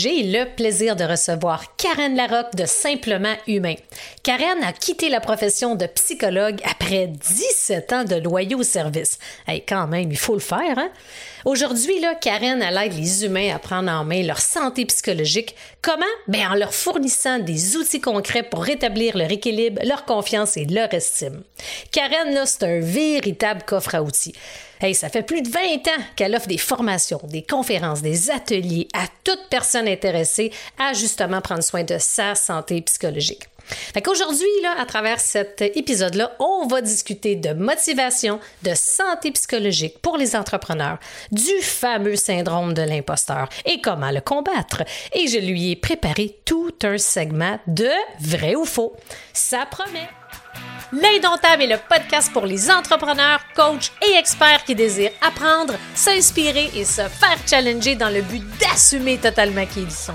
j'ai le plaisir de recevoir Karen Larocque de Simplement Humain. Karen a quitté la profession de psychologue après 17 ans de loyaux service. Hey, quand même, il faut le faire, hein? Aujourd'hui, Karen aide les humains à prendre en main leur santé psychologique. Comment? Ben, en leur fournissant des outils concrets pour rétablir leur équilibre, leur confiance et leur estime. Karen, c'est un véritable coffre à outils. Hey, ça fait plus de 20 ans qu'elle offre des formations, des conférences, des ateliers à toute personne intéressée à justement prendre soin de sa santé psychologique. Fait qu'aujourd'hui, à travers cet épisode-là, on va discuter de motivation, de santé psychologique pour les entrepreneurs, du fameux syndrome de l'imposteur et comment le combattre. Et je lui ai préparé tout un segment de vrai ou faux. Ça promet. L'Indomptable est le podcast pour les entrepreneurs, coachs et experts qui désirent apprendre, s'inspirer et se faire challenger dans le but d'assumer totalement qui ils sont.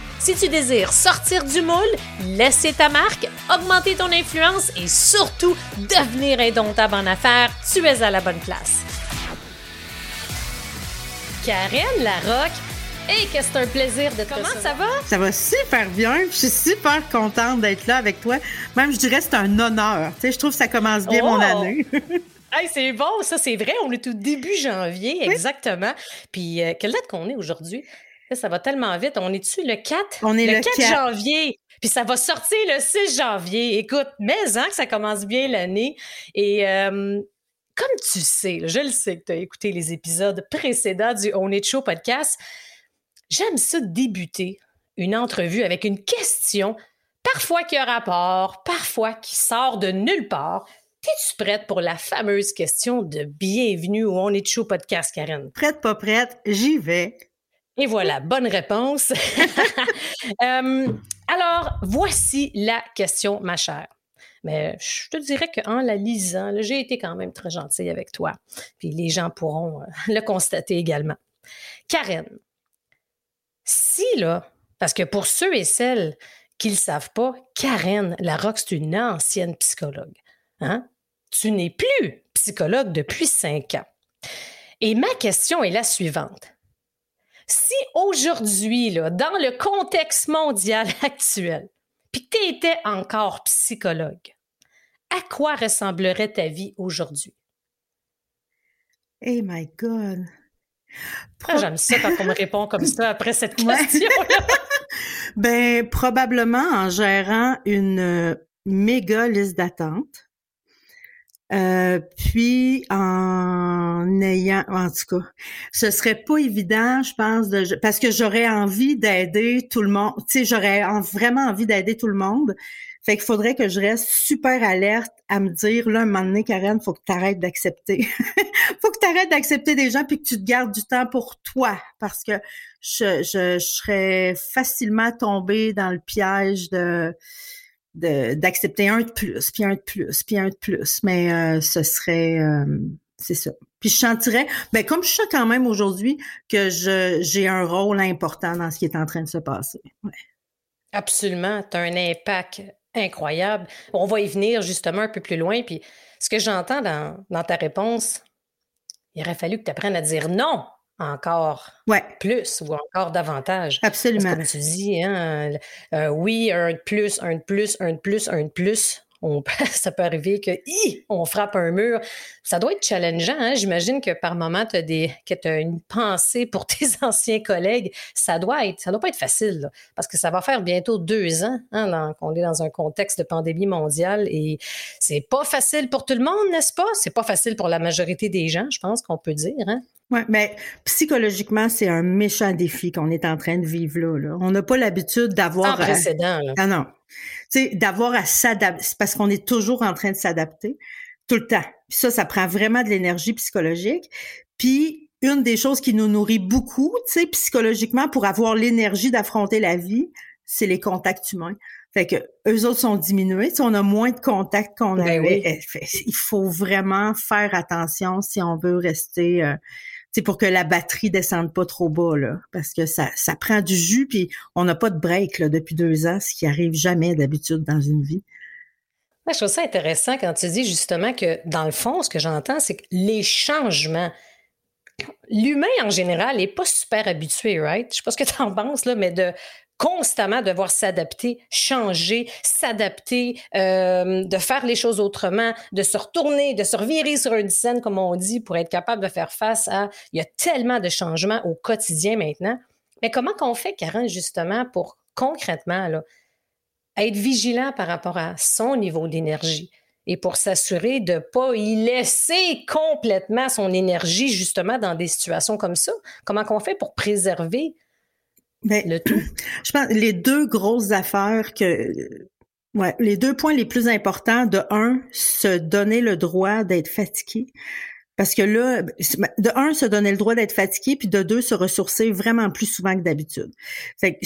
Si tu désires sortir du moule, laisser ta marque, augmenter ton influence et surtout devenir indomptable en affaires, tu es à la bonne place. Karen Larocque, et que c'est un plaisir de te Comment ça va? Ça va super bien. Je suis super contente d'être là avec toi. Même, je dirais, c'est un honneur. Tu sais, je trouve que ça commence bien mon Oh! année. Hey, c'est bon, ça c'est vrai, on est au début janvier, exactement. Puis euh, quelle date qu'on est aujourd'hui? Là, Ça va tellement vite. On est-tu le 4? On est le 4, 4. janvier. Puis ça va sortir le 6 janvier. Écoute, mais hein, que ça commence bien l'année. Et euh, comme tu sais, je le sais que tu as écouté les épisodes précédents du On est Show podcast, j'aime ça débuter une entrevue avec une question, parfois qui a rapport, parfois qui sort de nulle part. Es-tu prête pour la fameuse question de bienvenue au On est Show podcast, Karen? Prête, pas prête, j'y vais. Et voilà, bonne réponse. Euh, alors, voici la question, ma chère. Mais je te dirais qu'en la lisant, j'ai été quand même très gentille avec toi. Puis les gens pourront euh, le constater également. Karen, si là, parce que pour ceux et celles qui ne le savent pas, Karen Larocque, c'est une ancienne psychologue. Hein? Tu n'es plus psychologue depuis cinq ans. Et ma question est la suivante. Si aujourd'hui, dans le contexte mondial actuel, puis que tu étais encore psychologue, à quoi ressemblerait ta vie aujourd'hui? Hey my God. Ah, J'aime ça quand on me répond comme ça après cette question. Ben, probablement en gérant une euh, méga liste d'attente. Euh, puis en ayant, en tout cas, ce serait pas évident, je pense, de, parce que j'aurais envie d'aider tout le monde. Tu sais, j'aurais en- vraiment envie d'aider tout le monde. Fait qu'il faudrait que je reste super alerte à me dire, là, un moment donné, Karen, faut que tu arrêtes d'accepter. faut que tu arrêtes d'accepter des gens puis que tu te gardes du temps pour toi. Parce que je, je, je serais facilement tombée dans le piège de- d'accepter un de plus, puis un de plus, puis un de plus. Mais euh, ce serait euh, c'est ça. Puis je sentirais, ben comme je sens quand même aujourd'hui que je j'ai un rôle important dans ce qui est en train de se passer. Absolument, tu as un impact incroyable. On va y venir justement un peu plus loin. Puis ce que j'entends dans, dans ta réponse, il aurait fallu que tu apprennes à dire non encore Ouais, plus ou encore davantage. Parce que absolument. comme tu dis, hein, euh, oui, un de plus, un de plus, un de plus, un de plus. On, ça peut arriver que hi, on frappe un mur. Ça doit être challengeant. Hein? J'imagine que par moment, tu as, une pensée pour tes anciens collègues. Ça doit être, ça doit pas être facile, là, parce que ça va faire bientôt deux ans hein, qu'on est dans un contexte de pandémie mondiale et c'est pas facile pour tout le monde, n'est-ce pas? C'est pas facile pour la majorité des gens, je pense qu'on peut dire. Hein? Ouais, mais psychologiquement, c'est un méchant défi qu'on est en train de vivre là. là. On n'a pas l'habitude Sans d'avoir à- précédent. Là. Ah non. Tu sais, d'avoir à s'adapter, c'est parce qu'on est toujours en train de s'adapter tout le temps. Puis ça, ça prend vraiment de l'énergie psychologique. Puis une des choses qui nous nourrit beaucoup, tu sais, psychologiquement pour avoir l'énergie d'affronter la vie, c'est les contacts humains. Fait que eux autres sont diminués. Si on a moins de contacts qu'on ben avait. Eh, il faut vraiment faire attention si on veut rester. Euh, c'est pour que la batterie descende pas trop bas là, parce que ça, ça prend du jus puis on n'a pas de break là, depuis deux ans, ce qui arrive jamais d'habitude dans une vie. je trouve ça intéressant quand tu dis justement que dans le fond, ce que j'entends, c'est que les changements, l'humain en général n'est pas super habitué, right? Je sais pas ce que tu en penses, là, mais de constamment devoir s'adapter, changer, s'adapter, euh, de faire les choses autrement, de se retourner, de se revirer sur une scène, comme on dit, pour être capable de faire face à... Il y a tellement de changements au quotidien maintenant. Mais comment qu'on fait, Karen, justement, pour concrètement là, être vigilant par rapport à son niveau d'énergie et pour s'assurer de ne pas y laisser complètement son énergie, justement, dans des situations comme ça? Comment qu'on fait pour préserver ben, le tout? Je pense les deux grosses affaires que ouais, les deux points les plus importants de un, se donner le droit d'être fatigué. Parce que là, de un, se donner le droit d'être fatigué, puis de deux, se ressourcer vraiment plus souvent que d'habitude. Fait que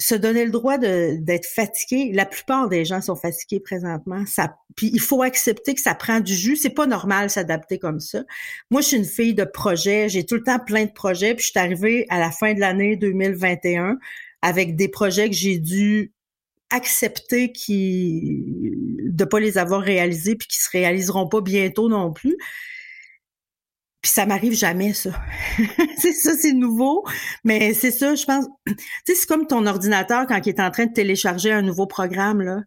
se donner le droit d'être fatigué. La plupart des gens sont fatigués présentement. Ça, puis il faut accepter que ça prend du jus. C'est pas normal s'adapter comme ça. Moi, je suis une fille de projet. J'ai tout le temps plein de projets. Puis je suis arrivée à la fin de l'année 2021 avec des projets que j'ai dû accepter qui de pas les avoir réalisés puis qui se réaliseront pas bientôt non plus. Puis ça m'arrive jamais, ça. c'est ça, c'est nouveau. Mais c'est ça, je pense. Tu sais, c'est comme ton ordinateur quand il est en train de télécharger un nouveau programme, là.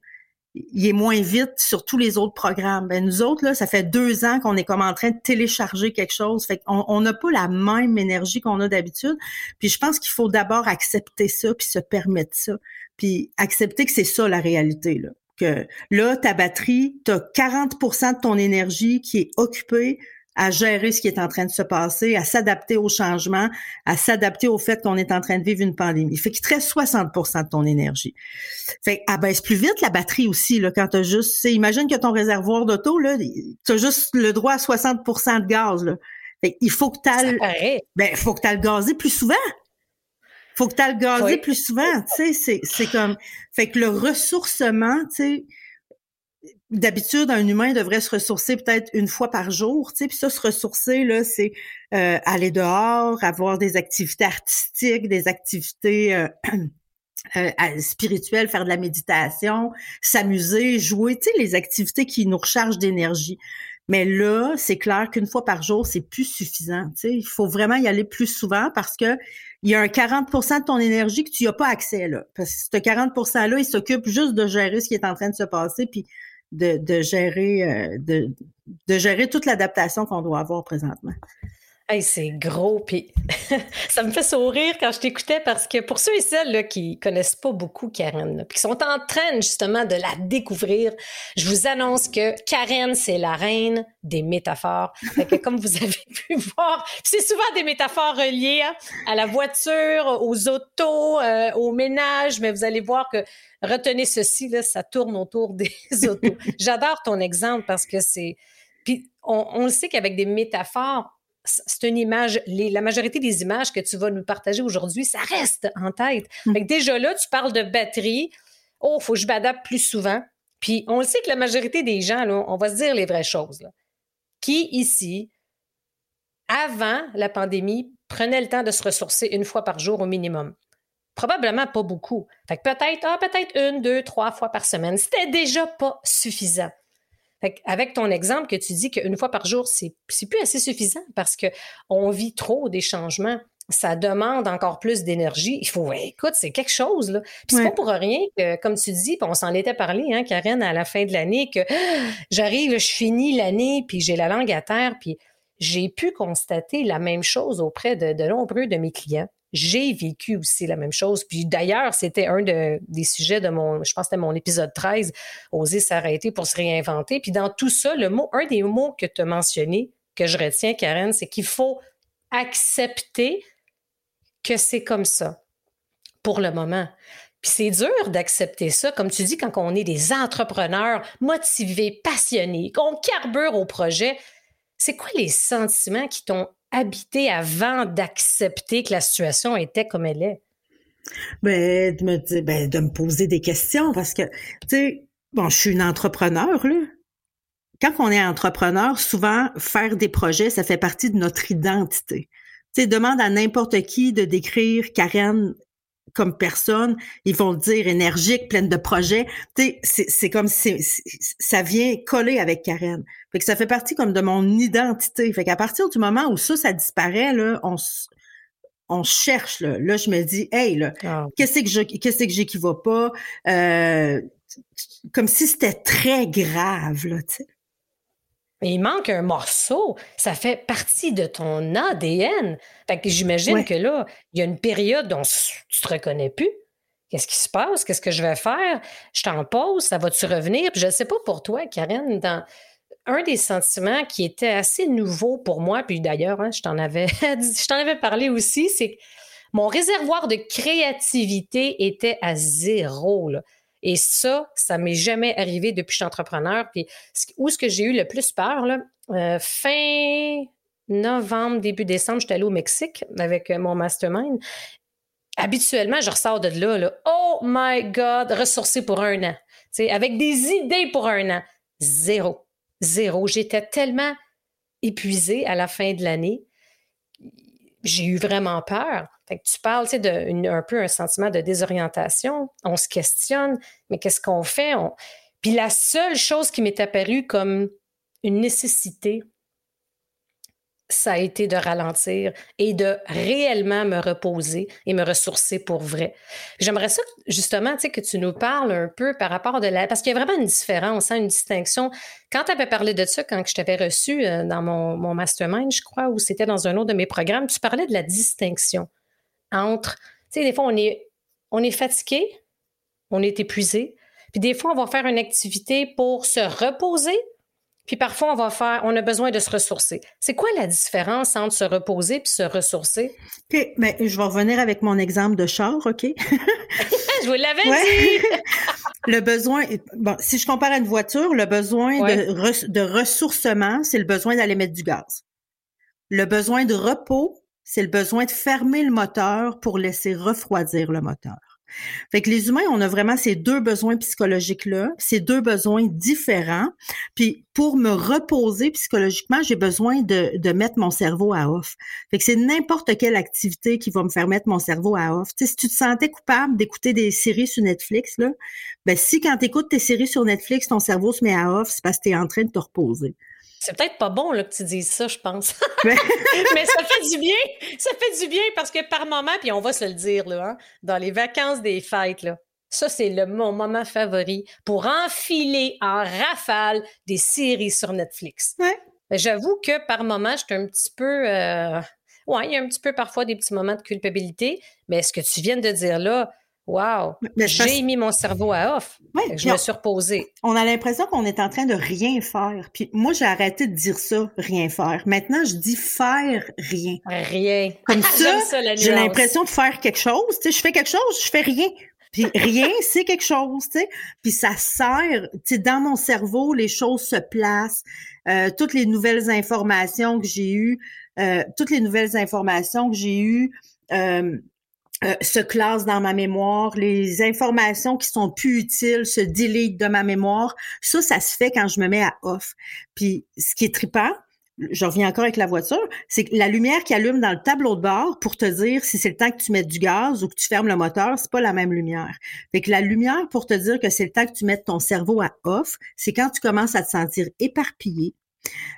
Il est moins vite sur tous les autres programmes. Ben, nous autres, là, ça fait deux ans qu'on est comme en train de télécharger quelque chose. Fait qu'on on n'a pas la même énergie qu'on a d'habitude. Puis je pense qu'il faut d'abord accepter ça, puis se permettre ça. Puis accepter que c'est ça la réalité, là. Que là, ta batterie, tu as 40% de ton énergie qui est occupée à gérer ce qui est en train de se passer, à s'adapter aux changements, à s'adapter au fait qu'on est en train de vivre une pandémie. Fait qu'il te reste 60 de ton énergie. Fait abaisse plus vite la batterie aussi, là, quand t'as juste, imagine que ton réservoir d'auto, là, t'as juste le droit à 60% de gaz, là. Fait il faut que t'ailles, ben, faut que t'ailles le gazer plus souvent. Faut que t'ailles le gazer plus souvent, tu sais, c'est, c'est comme, fait que le ressourcement, tu sais, d'habitude, un humain devrait se ressourcer peut-être une fois par jour, tu sais, puis ça, se ressourcer, là, c'est euh, aller dehors, avoir des activités artistiques, des activités euh, euh, spirituelles, faire de la méditation, s'amuser, jouer, tu sais, les activités qui nous rechargent d'énergie. Mais là, c'est clair qu'une fois par jour, c'est plus suffisant. Tu sais, il faut vraiment y aller plus souvent parce que il y a un 40% de ton énergie que tu n'as pas accès là. Parce que ce 40 %-là, il s'occupe juste de gérer ce qui est en train de se passer, puis de, de gérer euh, de, de gérer toute l'adaptation qu'on doit avoir présentement. C'est gros, puis ça me fait sourire quand je t'écoutais parce que pour ceux et celles là, qui connaissent pas beaucoup Karen, puis qui sont en train justement de la découvrir, je vous annonce que Karen, c'est la reine des métaphores. Que, comme vous avez pu voir, c'est souvent des métaphores reliées hein, à la voiture, aux autos, euh, au ménage, mais vous allez voir que retenez ceci, là, ça tourne autour des autos. J'adore ton exemple parce que c'est... Puis on le sait qu'avec des métaphores, c'est une image, la majorité des images que tu vas nous partager aujourd'hui, ça reste en tête. Mmh. déjà là, tu parles de batterie. Oh, faut que je m'adapte plus souvent. Puis on le sait que la majorité des gens, là, on va se dire les vraies choses. Qui ici, avant la pandémie, prenait le temps de se ressourcer une fois par jour au minimum? Probablement pas beaucoup. Fait que peut-être, ah, peut-être une, deux, trois fois par semaine. C'était déjà pas suffisant avec ton exemple que tu dis qu'une fois par jour, c'est, plus assez suffisant parce que on vit trop des changements. Ça demande encore plus d'énergie. Il faut, écoute, c'est quelque chose, là. Puis c'est pas pour rien que, comme tu dis, on s'en était parlé, hein, Karen, à la fin de l'année, que j'arrive, je finis l'année, puis j'ai la langue à terre, puis j'ai pu constater la même chose auprès de, de nombreux de mes clients j'ai vécu aussi la même chose. Puis d'ailleurs, c'était un des sujets de mon, je pense que c'était mon épisode 13, Oser s'arrêter pour se réinventer. Puis dans tout ça, le mot, un des mots que tu as mentionné, que je retiens, Karen, c'est qu'il faut accepter que c'est comme ça pour le moment. Puis c'est dur d'accepter ça, comme tu dis, quand on est des entrepreneurs motivés, passionnés, qu'on carbure au projet. C'est quoi les sentiments qui t'ont habité avant d'accepter que la situation était comme elle est? Ben, de me, ben, de me poser des questions parce que, tu sais, bon, je suis une entrepreneur, là. Quand on est entrepreneur, souvent, faire des projets, ça fait partie de notre identité. Tu sais, demande à n'importe qui de décrire Karen comme personne, ils vont le dire énergique, pleine de projets. Tu sais, c'est comme si ça vient coller avec Karen. Fait que ça fait partie comme de mon identité. Fait qu'à partir du moment où ça, ça disparaît, là, on, on cherche là. Là, je me dis, hey là, ah. qu'est-ce que je, qu'est-ce que j'ai qui va pas? Euh, Comme si c'était très grave là, tu sais. Mais il manque un morceau. Ça fait partie de ton ADN. Fait que j'imagine que là, il y a une période dont tu te reconnais plus. Qu'est-ce qui se passe? Qu'est-ce que je vais faire? Je t'en pose, ça va-tu revenir? Puis je ne sais pas pour toi, Karen, dans un des sentiments qui était assez nouveau pour moi, puis d'ailleurs, hein, je t'en avais, je t'en avais parlé aussi, c'est que mon réservoir de créativité était à zéro. Là. Et ça, ça m'est jamais arrivé depuis que je suis entrepreneur. Puis où est-ce que j'ai eu le plus peur, là, euh, fin novembre, début décembre, j'étais allée au Mexique avec euh, mon mastermind. Habituellement, je ressors de là, oh my God, ressourcé pour un an. avec des idées pour un an. Zéro. Zéro. J'étais tellement épuisée à la fin de l'année. J'ai eu vraiment peur. Fait que tu parles d'un peu un sentiment de désorientation. On se questionne, mais qu'est-ce qu'on fait? Puis la seule chose qui m'est apparue comme une nécessité, ça a été de ralentir et de réellement me reposer et me ressourcer pour vrai. J'aimerais ça, justement, tu que tu nous parles un peu par rapport de la... Parce qu'il y a vraiment une différence, hein, une distinction. Quand tu avais parlé de ça, quand je t'avais reçu euh, dans mon, mon mastermind, je crois, ou c'était dans un autre de mes programmes, tu parlais de la distinction entre... Tu sais, des fois, on est, on est fatigué, on est épuisé, puis des fois, on va faire une activité pour se reposer, puis parfois, on va faire, on a besoin de se ressourcer. C'est quoi la différence entre se reposer puis se ressourcer? OK, mais je vais revenir avec mon exemple de char, OK? je vous l'avais dit! le besoin, bon, si je compare à une voiture, le besoin de, de ressourcement, c'est le besoin d'aller mettre du gaz. Le besoin de repos, c'est le besoin de fermer le moteur pour laisser refroidir le moteur. Fait que les humains, on a vraiment ces deux besoins psychologiques-là, ces deux besoins différents. Puis pour me reposer psychologiquement, j'ai besoin de, mettre mon cerveau à off. Fait que c'est n'importe quelle activité qui va me faire mettre mon cerveau à off. si tu te sentais coupable d'écouter des séries sur Netflix, là, ben si quand tu écoutes tes séries sur Netflix, ton cerveau se met à off, c'est parce que tu es en train de te reposer. C'est peut-être pas bon là, que tu dises ça, je pense. Mais ça fait du bien. Ça fait du bien parce que par moment, puis on va se le dire, là, hein, dans les vacances des fêtes, là, ça, c'est le, mon moment favori pour enfiler en rafale des séries sur Netflix. Ouais. J'avoue que par moment, j'étais un petit peu. Euh... Ouais, il y a un petit peu parfois des petits moments de culpabilité, mais ce que tu viens de dire là, Wow! J'ai mis mon cerveau à off. je me suis reposée. On a l'impression qu'on est en train de rien faire. Puis moi, j'ai arrêté de dire ça, rien faire. Maintenant, je dis faire rien. Rien. Comme ça, j'ai l'impression de faire quelque chose. Tu sais, je fais quelque chose, je fais rien. Puis rien, c'est quelque chose, tu sais. Puis ça sert, tu sais, dans mon cerveau, les choses se placent. Euh, toutes les nouvelles informations que j'ai eues, euh, toutes les nouvelles informations que j'ai eues, euh, euh, se classent dans ma mémoire, les informations qui sont plus utiles se délitent de ma mémoire. Ça, ça se fait quand je me mets à off. Puis ce qui est trippant, je reviens encore avec la voiture, c'est que la lumière qui allume dans le tableau de bord pour te dire si c'est le temps que tu mettes du gaz ou que tu fermes le moteur, c'est pas la même lumière. Fait que la lumière pour te dire que c'est le temps que tu mettes ton cerveau à off, c'est quand tu commences à te sentir éparpillé,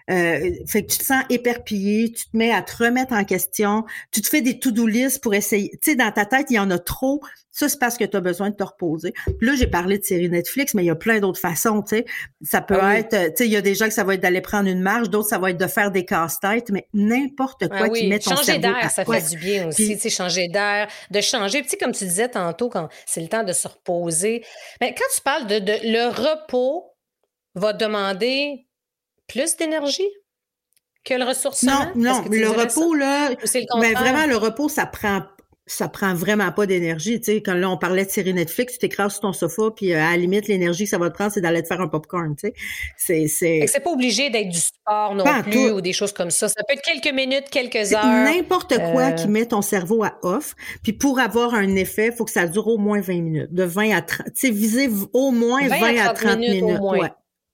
euh, fait que tu te sens éperpillé, tu te mets à te remettre en question, tu te fais des to-do list pour essayer. Tu sais, dans ta tête, il y en a trop. Ça, c'est parce que tu as besoin de te reposer. là, j'ai parlé de séries Netflix, mais il y a plein d'autres façons, tu sais. Ça peut ah être, tu sais, il y a des gens que ça va être d'aller prendre une marche, d'autres, ça va être de faire des casse-têtes, mais n'importe quoi qui met ton changer d'air, ça fait du bien aussi, tu sais, changer d'air, de changer. Puis, comme tu disais tantôt, quand c'est le temps de se reposer. Mais quand tu parles de, de le repos va demander plus d'énergie que le ressourcement? Non, non, le repos, là, mais ben, vraiment, le repos, ça prend ça prend vraiment pas d'énergie. Tu sais, quand là, on parlait de série Netflix, tu t'écrases sur ton sofa, puis euh, à la limite, l'énergie que ça va te prendre, c'est d'aller te faire un popcorn, tu sais. C'est, c'est... c'est pas obligé d'être du sport non plus ou des choses comme ça. Ça peut être quelques minutes, quelques heures. N'importe quoi qui met ton cerveau à off. Puis pour avoir un effet, il faut que ça dure au moins 20 minutes. De 20 à 30. Tu sais, viser au moins 20, à 30, minutes. Ouais.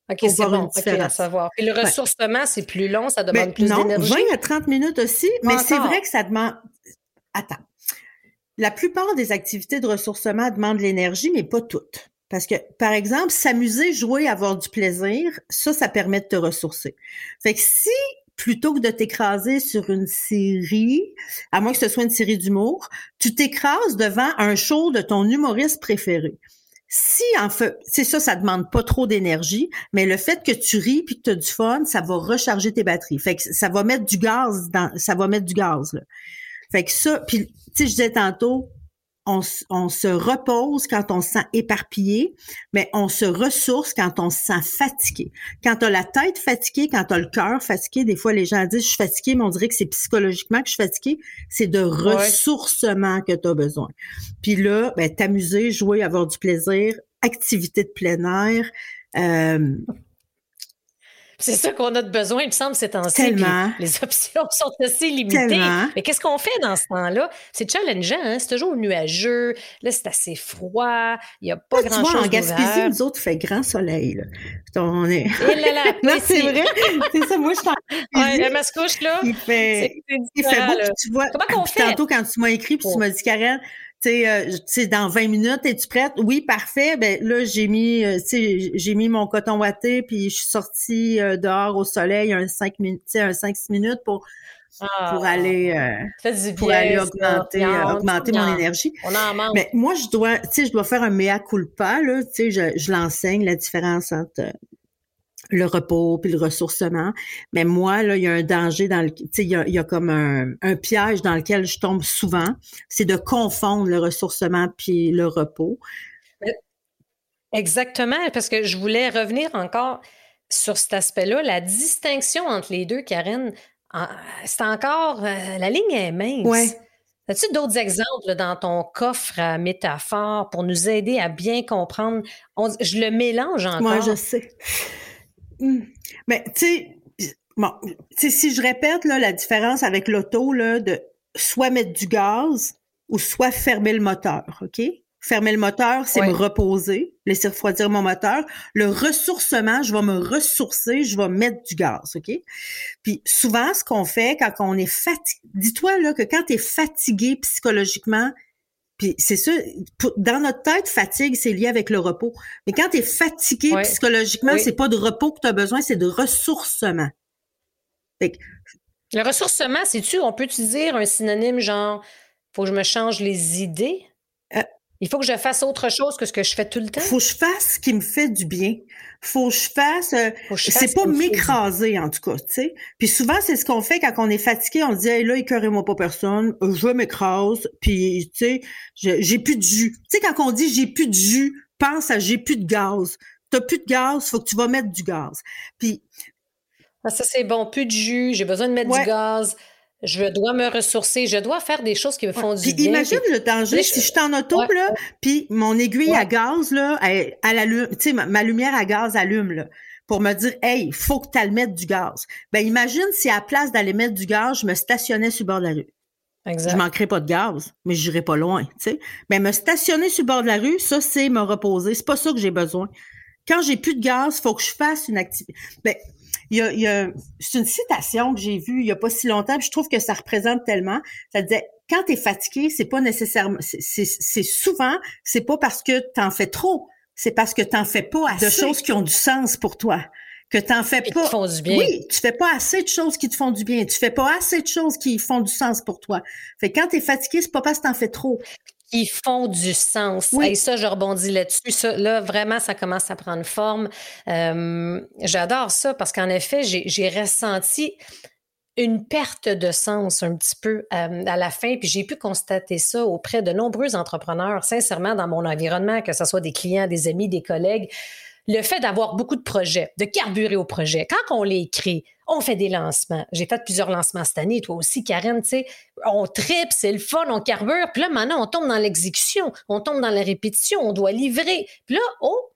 OK, c'est bon. À savoir. Puis le ressourcement, c'est plus long, ça demande ben, plus d'énergie. 20 à 30 minutes aussi, mais c'est vrai que ça demande... Attends la plupart des activités de ressourcement demandent de l'énergie, mais pas toutes. Parce que, par exemple, s'amuser, jouer, avoir du plaisir, ça, ça permet de te ressourcer. Fait que si, plutôt que de t'écraser sur une série, à moins que ce soit une série d'humour, tu t'écrases devant un show de ton humoriste préféré. Si en fait, c'est ça, ça demande pas trop d'énergie, mais le fait que tu ris puis que tu as du fun, ça va recharger tes batteries. Fait que ça va mettre du gaz dans, ça va mettre du gaz. Là. Fait que ça, puis tu sais, je disais tantôt, on, on, se repose quand on se sent éparpillé, mais on se ressource quand on se sent fatigué. Quand tu as la tête fatiguée, quand tu as le cœur fatigué, des fois les gens disent je suis fatigué, mais on dirait que c'est psychologiquement que je suis fatigué. C'est de ressourcement que tu as besoin. Puis là, ben, t'amuser, jouer, avoir du plaisir, activité de plein air. Euh, c'est ça qu'on a de besoin, il me semble, ces temps-ci. Les options sont assez limitées. Mais qu'est-ce qu'on fait dans ce temps-là? C'est challengeant, hein? C'est toujours nuageux. Là, c'est assez froid. Il n'y a pas grand-chose. Tu vois, en Gaspésie, nous autres, il fait grand soleil. Là. On est... Là, là, non, c'est vrai. C'est ça, moi, je t'en ouais, la mascouche, là. Il fait, il fait beau, tu vois. Comment qu'on fait? Tantôt, quand tu m'as écrit, puis tu m'as dit, Karen, tu sais, dans 20 minutes, es-tu prête? Oui, parfait. Ben là, j'ai mis, euh, j'ai mis mon coton watté, puis je suis sortie euh, dehors au soleil un 5 minutes, un 5-6 minutes pour ah, pour aller pour aller augmenter augmenter mon énergie. On en manque. Mais moi je dois tu sais je dois faire un mea culpa là, tu sais je, je l'enseigne la différence entre le repos puis le ressourcement. Mais moi, là, il y a un danger dans le, tu sais, il, y a, comme un, un, piège dans lequel je tombe souvent, c'est de confondre le ressourcement puis le repos. Exactement, parce que je voulais revenir encore sur cet aspect-là, la distinction entre les deux, Karine, c'est encore, euh, la ligne est mince. Ouais. As-tu d'autres exemples dans ton coffre à métaphores pour nous aider à bien comprendre? je le mélange encore. Moi, je sais. Hmm. Mais tu sais, bon, si je répète là, la différence avec l'auto, là, de soit mettre du gaz ou soit fermer le moteur, OK? Fermer le moteur, c'est me reposer, laisser refroidir mon moteur. Le ressourcement, je vais me ressourcer, je vais mettre du gaz, OK? Puis souvent, ce qu'on fait quand on est fatigué, dis-toi là que quand tu es fatigué psychologiquement, puis c'est ça, dans notre tête, fatigue, c'est lié avec le repos. Mais quand tu es fatigué psychologiquement, c'est pas de repos que tu as besoin, c'est de ressourcement. le ressourcement, c'est-tu, on peut utiliser un synonyme genre, faut que je me change les idées? Euh, il faut que je fasse autre chose que ce que je fais tout le temps. Faut que je fasse ce qui me fait du bien. Faut que je fasse. Euh, c'est pas m'écraser en tout cas, tu sais. Puis souvent c'est ce qu'on fait quand on est fatigué. On dit hey, là, écœurez-moi pas personne. Je m'écrase. Puis tu sais, j'ai plus de jus. Tu sais quand on dit j'ai plus de jus, pense à j'ai plus de gaz. T'as plus de gaz, faut que tu vas mettre du gaz. Puis ah, ça c'est bon, plus de jus. J'ai besoin de mettre du gaz. Je dois me ressourcer, je dois faire des choses qui me font du bien. Imagine le danger si je suis en auto là, puis mon aiguille à gaz là, elle, allume, tu sais ma, lumière à gaz allume là pour me dire hey, faut que tu ailles mettre du gaz. Ben imagine si à la place d'aller mettre du gaz, je me stationnais sur le bord de la rue. Exact. Je manquerais pas de gaz, mais j'irais pas loin, tu sais. Ben me stationner sur le bord de la rue, ça c'est me reposer, c'est pas ça que j'ai besoin. Quand j'ai plus de gaz, faut que je fasse une activité. Ben il y a, il y a c'est une citation que j'ai vue il y a pas si longtemps, puis je trouve que ça représente tellement. Ça disait quand tu es fatigué, c'est pas nécessairement c'est souvent c'est pas parce que tu en fais trop, c'est parce que tu en fais pas assez de choses qui ont du sens pour toi. Que t'en fais pas. Qui font du bien. Oui, tu fais pas assez de choses qui te font du bien. Tu fais pas assez de choses qui font du sens pour toi. Fait quand tu es fatigué, c'est pas parce que t'en fais trop qui font du sens. Et ça, je rebondis là-dessus. Ça, là, vraiment, ça commence à prendre forme. Euh, j'adore ça parce qu'en effet, j'ai ressenti une perte de sens un petit peu euh, à la fin, puis j'ai pu constater ça auprès de nombreux entrepreneurs, sincèrement, dans mon environnement, que ce soit des clients, des amis, des collègues le fait d'avoir beaucoup de projets, de carburer au projet, quand on les écrit, on fait des lancements. J'ai fait plusieurs lancements cette année, toi aussi, Karen, tu sais, on tripe, c'est le fun, on carbure, puis là, maintenant, on tombe dans l'exécution, on tombe dans la répétition, on doit livrer. Puis là, oh,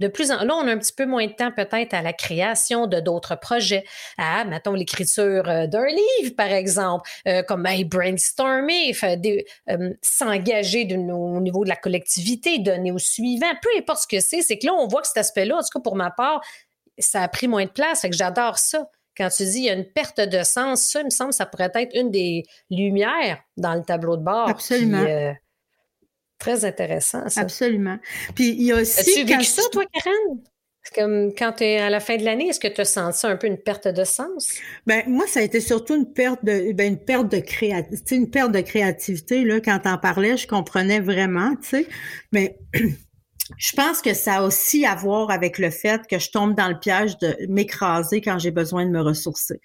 de plus en là, on a un petit peu moins de temps peut-être à la création de d'autres projets, à, mettons, l'écriture euh, d'un livre, par exemple, euh, comme hey, brainstormer, euh, s'engager au niveau de la collectivité, donner au suivant, peu importe ce que c'est, c'est que là, on voit que cet aspect-là, en tout cas pour ma part, ça a pris moins de place, fait que j'adore ça. Quand tu dis il y a une perte de sens, ça, il me semble, ça pourrait être une des lumières dans le tableau de bord. Absolument. Très intéressant, ça. Absolument. Puis il y a aussi. As-tu vécu ça, toi, Karen? Comme quand tu es à la fin de l'année, est-ce que tu as senti un peu une perte de sens? Ben moi, ça a été surtout une perte de ben, une perte de créativité. Une perte de créativité, là, quand t'en parlais, je comprenais vraiment, tu sais. Mais je pense que ça a aussi à voir avec le fait que je tombe dans le piège de m'écraser quand j'ai besoin de me ressourcer.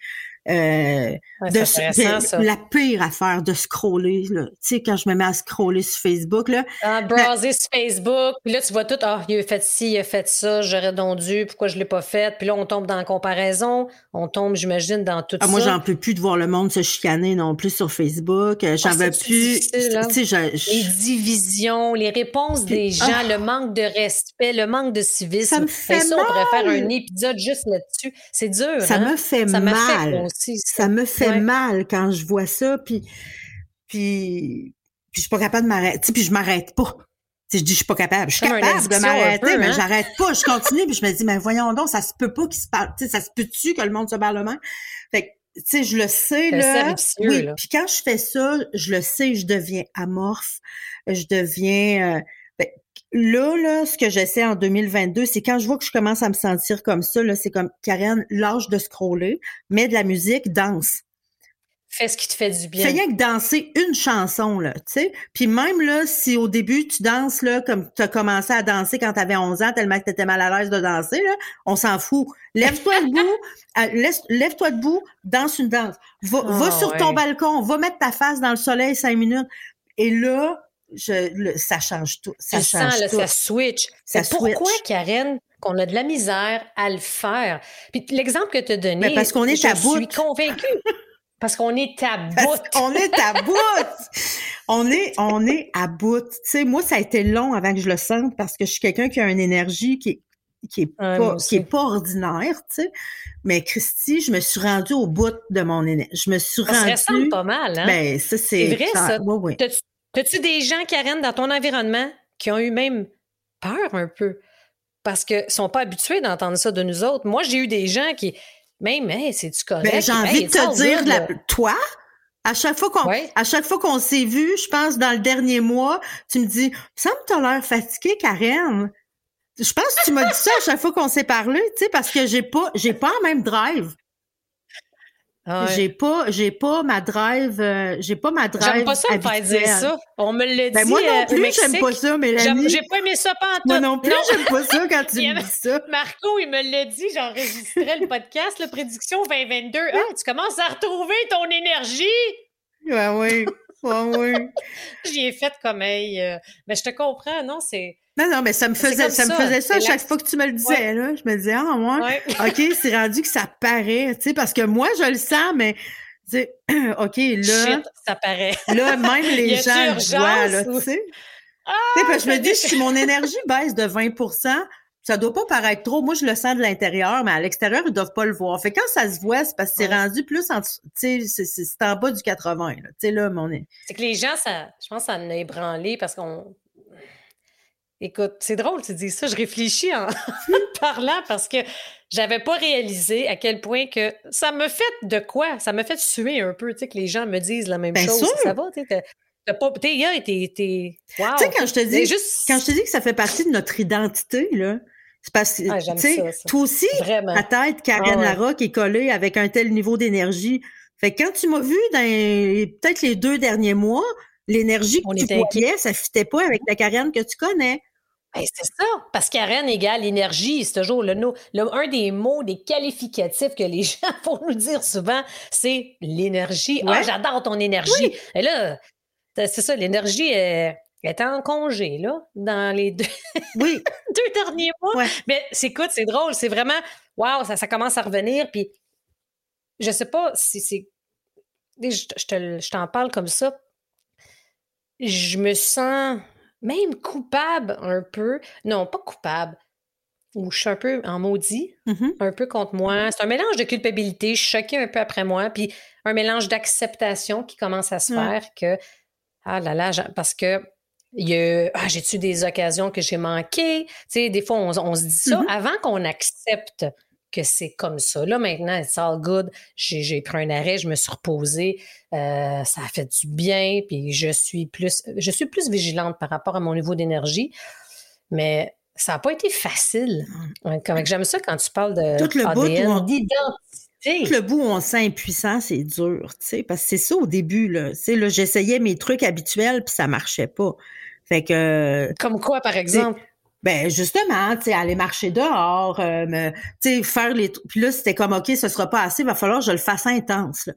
Euh, de, la pire affaire de scroller, tu sais, quand je me mets à scroller sur Facebook, là. Ah, browser sur Facebook, puis là, tu vois tout, ah, il a fait ci, il a fait ça, j'aurais donc dû, pourquoi je l'ai pas fait? Puis là, on tombe dans la comparaison, on tombe, j'imagine, dans tout ah, ça. Moi, j'en peux plus de voir le monde se chicaner non plus sur Facebook. J'en ah, veux plus. Hein? Les divisions, les réponses des gens, ah. le manque de respect, le manque de civisme. Ça me fait ça, on pourrait faire un épisode juste là-dessus. C'est dur. Ça hein? me fait ça mal ça. me fait mal quand je vois ça, puis, puis, puis je suis pas capable de m'arrêter, puis je m'arrête pas. je dis je suis pas capable. Je suis capable de m'arrêter, mais hein? j'arrête pas. Je continue, puis je me dis, mais voyons donc, ça se peut pas qu'il se parle. ça se peut-tu que le monde se parle même? Fait tu sais, je le sais, là. oui, puis quand je fais ça, je le sais, je deviens amorphe. Je deviens... Euh, là, là, ce que j'essaie en 2022, c'est quand je vois que je commence à me sentir comme ça, là, c'est comme, Karen, lâche de scroller, mets de la musique, danse. Fais ce qui te fait du bien. Fais rien que danser une chanson, là, tu sais. Puis même, là, si au début, tu danses, là, comme tu as commencé à danser quand tu avais 11 ans, tellement que tu étais mal à l'aise de danser, là, on s'en fout. Lève-toi debout, lève-toi debout, danse une danse. Va, va ah, sur ton balcon, va mettre ta face dans le soleil cinq minutes. Et là, je, ça change tout. Ça change sens, ça switch. Ça pourquoi, Karen, qu'on a de la misère à le faire? Puis l'exemple que tu as donné, parce qu'on est à bout. Je suis convaincue. Parce qu'on est à bout. on est à bout. on est, on est à bout. Tu sais, moi, ça a été long avant que je le sente parce que je suis quelqu'un qui a une énergie qui est qui est pas qui est pas ordinaire, tu sais. Mais Christy, je me suis rendue au bout de mon énergie. Je me suis rendue. Ça ressemble pas mal, hein? Ben, ça c'est. vrai ça. Oui, oui. As-tu des gens, Karen, dans ton environnement qui ont eu même peur un peu? Parce qu'ils ne sont pas habitués d'entendre ça de nous autres? Moi, j'ai eu des gens qui, même, hey, c'est-tu correct? Ben, j'ai envie de te dire, toi, à chaque fois qu'on, à chaque fois qu'on s'est vu, je pense dans le dernier mois, tu me dis, ça me t'as l'air fatiguée, Karen. Je pense que tu m'as dit ça à chaque fois qu'on s'est parlé, tu sais, parce que j'ai pas, j'ai pas le même drive. Ah j'ai pas, j'ai pas ma drive, euh, j'ai pas ma drive. J'aime pas ça me faire dire ça. On me l'a ben, dit. moi non euh, plus, j'aime pas ça, Mélanie. J'ai pas aimé ça pendant Moi non plus, j'aime pas ça quand tu me dis ça. Marco, il me l'a dit, j'enregistrais le podcast, la prédiction 2022. Ah, tu commences à retrouver ton énergie. Ouais, oui. Ouais, oui. J'y ai fait comme, hey, euh, mais je te comprends, non, c'est non, non, mais ça me faisait ça, me faisait ça à chaque fois que tu me le disais, là. Je me disais, ah, moi, OK, c'est rendu que ça paraît, tu sais, parce que moi, je le sens, mais, tu sais, OK, là. Shit, ça paraît. Là, même les gens le voient, là, tu sais. Ah, je me dis, si mon énergie baisse de 20% ça doit pas paraître trop. Moi, je le sens de l'intérieur, mais à l'extérieur, ils doivent pas le voir. Fait quand ça se voit, c'est parce que c'est rendu plus en, tu sais, c'est en bas du 80, là. Tu sais, là, mon... C'est que les gens, ça, je pense que ça en a ébranlé parce qu'on, Écoute, c'est drôle, tu dis ça. Je réfléchis en parlant parce que j'avais pas réalisé à quel point que ça me fait de quoi? Ça me fait suer un peu, tu sais, que les gens me disent la même chose. Ça va, tu sais. T'as pas, t'es, t'es, t'es, wow. Tu sais, quand je te dis, juste... quand je te dis que ça fait partie de notre identité, là, c'est parce que, ah, tu sais, toi aussi, ta tête, Karen ah, Larocque est collée avec un tel niveau d'énergie. Fait que quand tu m'as vu dans peut-être les deux derniers mois, l'énergie que tu voyais, ça fitait pas avec la Karen que tu connais. Ben, c'est ça, parce qu'Aren égale énergie. C'est toujours le, le, un des mots, des qualificatifs que les gens vont nous dire souvent, c'est l'énergie. Ah, j'adore ton énergie. Et là, c'est ça, l'énergie est, était en congé, là, dans les deux, Oui, deux derniers mois. Ouais. Mais c'est, écoute, c'est drôle. C'est vraiment, waouh, ça, ça commence à revenir. Puis, je sais pas si c'est. Je, je te- je t'en parle comme ça. Je me sens même coupable un peu. Non, pas coupable. Ou je suis un peu en maudit, Mhm. un peu contre moi. C'est un mélange de culpabilité. Je suis choquée un peu après moi. Puis un mélange d'acceptation qui commence à se faire que. Ah là là, parce que. Ah, j'ai-tu des occasions que j'ai manquées? Tu sais, des fois, on, on se dit ça Mhm. avant qu'on accepte que c'est comme ça. Là, maintenant, it's all good. J'ai, pris un arrêt, je me suis reposée. Euh, ça a fait du bien, puis je suis plus, je suis plus vigilante par rapport à mon niveau d'énergie. Mais ça n'a pas été facile. Comme, j'aime ça quand tu parles de Tout le bout ADN, d'identité. Tout le bout où on se sent impuissant, c'est dur, tu sais, parce que c'est ça au début, là. Tu sais, là, j'essayais mes trucs habituels, puis ça marchait pas. Fait que, Comme quoi, par exemple? Ben justement, tu sais, aller marcher dehors, euh, tu sais, faire les trucs. Puis là, c'était comme, OK, ce sera pas assez, il va falloir que je le fasse intense, là.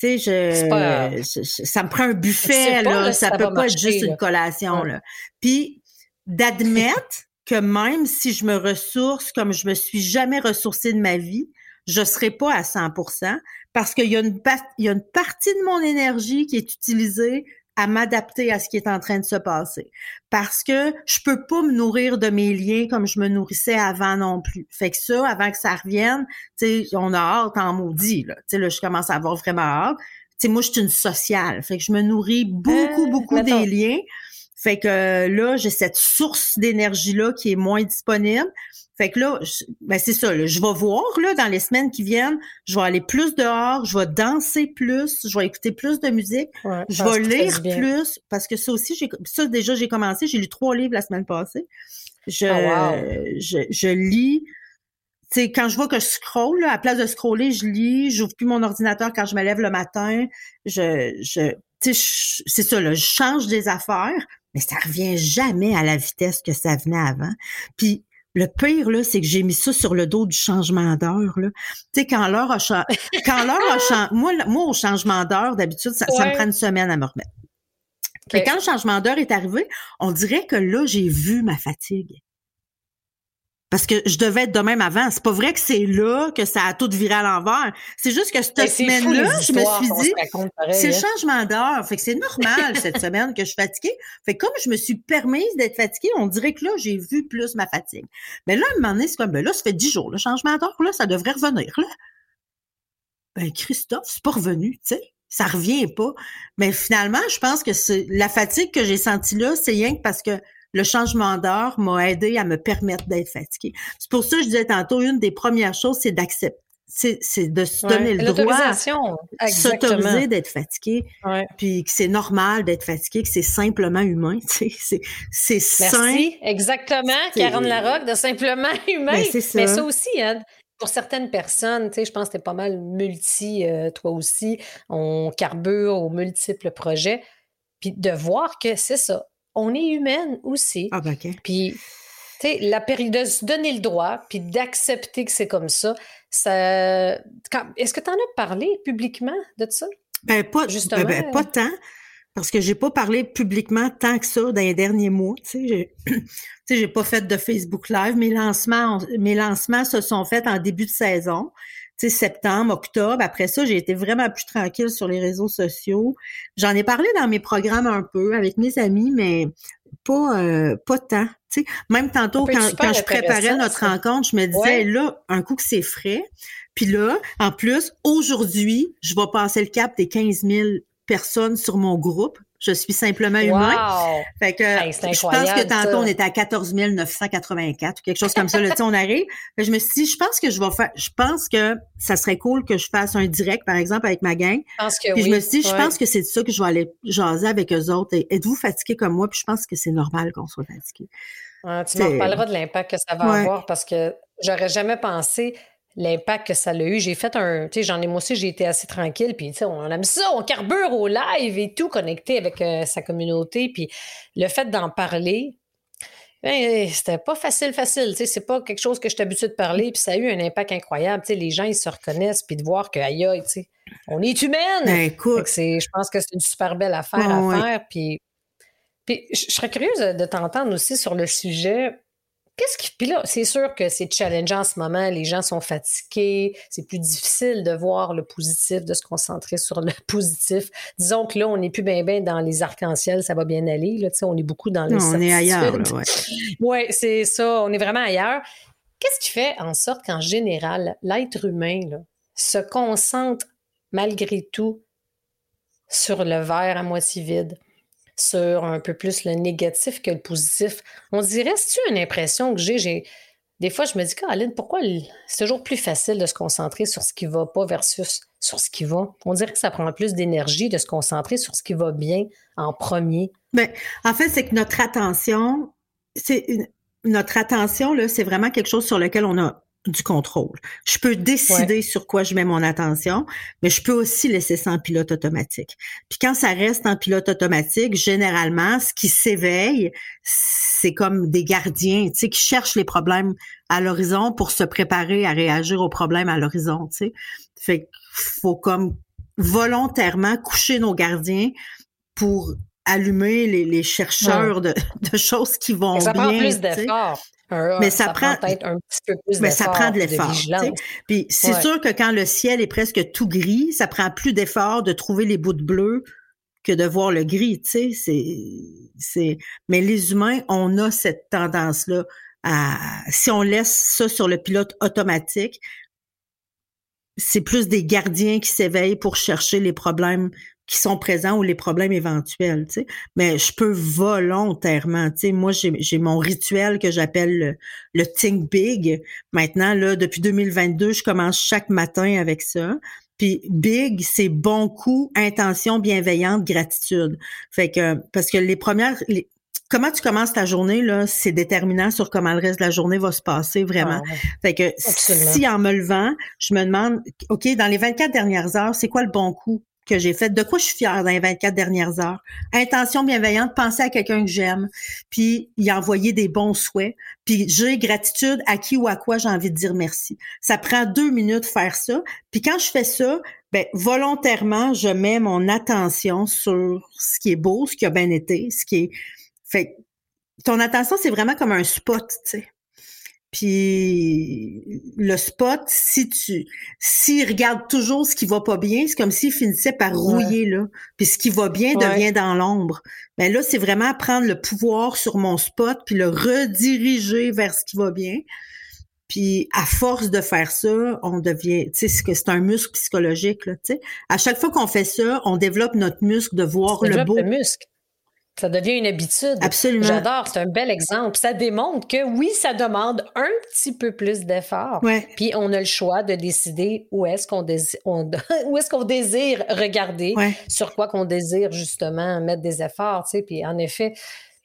Tu sais, je, C'est pas grave. je- je- ça me prend un buffet, pas, là, ça ça peut pas être juste là. une collation, Ouais. là. Puis d'admettre que même si je me ressource comme je me suis jamais ressourcée de ma vie, je serai pas à 100% parce qu'il y a une il y a une partie de mon énergie qui est utilisée à m'adapter à ce qui est en train de se passer. Parce que je peux pas me nourrir de mes liens comme je me nourrissais avant non plus. Fait que ça, avant que ça revienne, tu sais, on a hâte en maudit, là. Tu sais, là, je commence à avoir vraiment hâte. Tu sais, moi, je suis une sociale. Fait que je me nourris beaucoup, Euh, beaucoup mettons. des liens. Fait que là, j'ai cette source d'énergie-là qui est moins disponible. Fait que là, je- ben c'est ça. là, je vais voir là dans les semaines qui viennent, je vais aller plus dehors, je vais danser plus, je vais écouter plus de musique, Ouais, je vais lire plus parce que ça aussi, j'ai ça déjà j'ai commencé. J'ai lu trois livres la semaine passée. Je Ah, je, je lis. Tu sais, quand je vois que je scrolle, là, à place de scroller, je lis. J'ouvre plus mon ordinateur quand je me lève le matin. Je, je, tu sais, je- c'est ça, là, je change des affaires, mais ça revient jamais à la vitesse que ça venait avant. Puis le pire, là, c'est que j'ai mis ça sur le dos du changement d'heure, là. Tu sais, quand l'heure a changé, quand l'heure a changé, moi, au changement d'heure, d'habitude, ça, ça me prend une semaine à me remettre. Ok. Et quand le changement d'heure est arrivé, on dirait que là, j'ai vu ma fatigue. Parce que je devais être de même avant. C'est pas vrai que c'est là que ça a tout viré à l'envers. C'est juste que cette semaine-là, je me suis dit, c'est le hein. changement d'heure. Fait que c'est normal cette semaine que je suis fatiguée. Fait que comme je me suis permise d'être fatiguée, on dirait que là, j'ai vu plus ma fatigue. Mais là, à un moment donné, c'est comme, ben là, ça fait dix jours. Le changement d'heure, là, ça devrait revenir, là. Ben, Christophe, c'est pas revenu, tu sais. Ça revient pas. Mais finalement, je pense que c'est la fatigue que j'ai sentie là, c'est rien que parce que le changement d'heure m'a aidé à me permettre d'être fatiguée. C'est pour ça que je disais tantôt, une des premières choses, c'est d'accepter. C'est, de se Ouais. donner le droit de s'autoriser d'être fatigué Ouais. puis que c'est normal d'être fatigué, que c'est simplement humain, tu c'est c'est sain. Merci, exactement, Karen Larocque, de simplement humain. Ben, ça. Mais ça aussi, hein, pour certaines personnes, tu sais, je pense que t'es pas mal multi, euh, toi aussi, on carbure aux multiples projets, puis de voir que c'est ça, on est humaine aussi, Ah ben ok. puis tu sais, la de se donner le droit, puis d'accepter que c'est comme ça, ça... Est-ce que tu en as parlé publiquement de ça? Ben pas Justement. ben, ben, pas tant parce que j'ai pas parlé publiquement tant que ça dans les derniers mois, tu sais, j'ai pas fait de Facebook Live, mes lancements ont- mes lancements se sont faits en début de saison. Septembre, octobre. Après ça, j'ai été vraiment plus tranquille sur les réseaux sociaux. J'en ai parlé dans mes programmes un peu avec mes amis, mais pas euh, pas tant. Tu sais, même tantôt peut être quand, je préparais notre ça. rencontre, je me disais Ouais. là, un coup que c'est frais. Puis là, en plus, aujourd'hui, je vais passer le cap des 15 000 personnes sur mon groupe. Je suis simplement humain. Wow! Fait que Hey, je pense que tantôt ça. on était à 14 984 ou quelque chose comme ça. Là, on arrive. Fait je me suis dit, je pense que je vais faire. Je pense que ça serait cool que je fasse un direct, par exemple, avec ma gang. Je pense que Puis oui. je me suis dit, je Ouais. pense que c'est de ça que je vais aller jaser avec eux autres. Êtes-vous fatigués comme moi? Puis je pense que c'est normal qu'on soit fatigué. Ouais, tu m'en reparleras de l'impact que ça va Ouais. avoir parce que j'aurais jamais pensé l'impact que ça a eu. J'ai fait un, tu sais, j'en ai moi aussi, j'ai été assez tranquille, puis tu sais, on aime ça, on carbure au live et tout, connecté avec euh, sa communauté, puis le fait d'en parler, ben, c'était pas facile, facile, tu sais, c'est pas quelque chose que je suis habituée de parler, puis ça a eu un impact incroyable, tu sais, les gens, ils se reconnaissent, puis de voir que, aïe, aïe, tu sais, on est humaine! Ben, écoute, je pense que c'est une super belle affaire à faire, puis Puis je serais curieuse de t'entendre aussi sur le sujet. Qu'est-ce qui. Puis là, c'est sûr que c'est challengeant en ce moment. Les gens sont fatigués. C'est plus difficile de voir le positif, de se concentrer sur le positif. Disons que là, on n'est plus bien bien dans les arcs-en-ciel, ça va bien aller. Là, on est beaucoup dans les. Non, on est ailleurs. Oui, ouais, c'est ça. On est vraiment ailleurs. Qu'est-ce qui fait en sorte qu'en général, l'être humain se concentre malgré tout sur le verre à moitié vide? Sur un peu plus le négatif que le positif. On dirait, c'est-tu une impression que j'ai? Des fois, je me dis, Caroline, pourquoi c'est toujours plus facile de se concentrer sur ce qui va pas versus sur ce qui va? On dirait que ça prend plus d'énergie de se concentrer sur ce qui va bien en premier. Bien, en fait, c'est que notre attention, c'est notre attention, c'est vraiment quelque chose sur lequel on a du contrôle. Je peux décider sur quoi je mets mon attention, mais je peux aussi laisser ça en pilote automatique. Puis quand ça reste en pilote automatique, généralement, ce qui s'éveille, c'est comme des gardiens, tu sais, qui cherchent les problèmes à l'horizon pour se préparer à réagir aux problèmes à l'horizon, tu sais. Fait qu'il faut comme volontairement coucher nos gardiens pour allumer les, chercheurs de, choses qui vont ça bien. plus d'efforts mais ça, prend, peut-être un petit peu plus mais ça prend de l'effort. Puis c'est sûr que quand le ciel est presque tout gris, ça prend plus d'effort de trouver les bouts de bleu que de voir le gris, tu sais, c'est c'est mais les humains, on a cette tendance là à si on laisse ça sur le pilote automatique, c'est plus des gardiens qui s'éveillent pour chercher les problèmes qui sont présents ou les problèmes éventuels, tu sais. Mais je peux volontairement, tu sais, moi j'ai mon rituel que j'appelle le, Think Big. Maintenant là, depuis 2022, je commence chaque matin avec ça. Puis big, c'est bon coup, intention bienveillante, gratitude. Fait que parce que les premières comment tu commences ta journée là, c'est déterminant sur comment le reste de la journée va se passer vraiment. Ah fait que si en me levant, je me demande OK, dans les 24 dernières heures, c'est quoi le bon coup? Que j'ai fait, de quoi je suis fière dans les 24 dernières heures? Intention bienveillante, penser à quelqu'un que j'aime, puis y envoyer des bons souhaits, puis j'ai gratitude à qui ou à quoi j'ai envie de dire merci. Ça prend deux minutes faire ça, puis quand je fais ça, ben volontairement, je mets mon attention sur ce qui est beau, ce qui a bien été, ce qui est fait ton attention c'est vraiment comme un spot, tu sais. Puis le spot, si tu s'il regarde toujours ce qui va pas bien, c'est comme s'il finissait par rouiller là. Puis ce qui va bien devient dans l'ombre. Mais là, c'est vraiment prendre le pouvoir sur mon spot puis le rediriger vers ce qui va bien. Puis à force de faire ça, on devient, tu sais, c'est un muscle psychologique là, tu sais. À chaque fois qu'on fait ça, on développe notre muscle de voir le beau. Le muscle. Ça devient une habitude. Absolument. J'adore, c'est un bel exemple. Ça démontre que oui, ça demande un petit peu plus d'effort. Puis on a le choix de décider où est-ce qu'on désire, où est-ce qu'on désire regarder, sur quoi qu'on désire justement mettre des efforts. Tu sais. Puis en effet,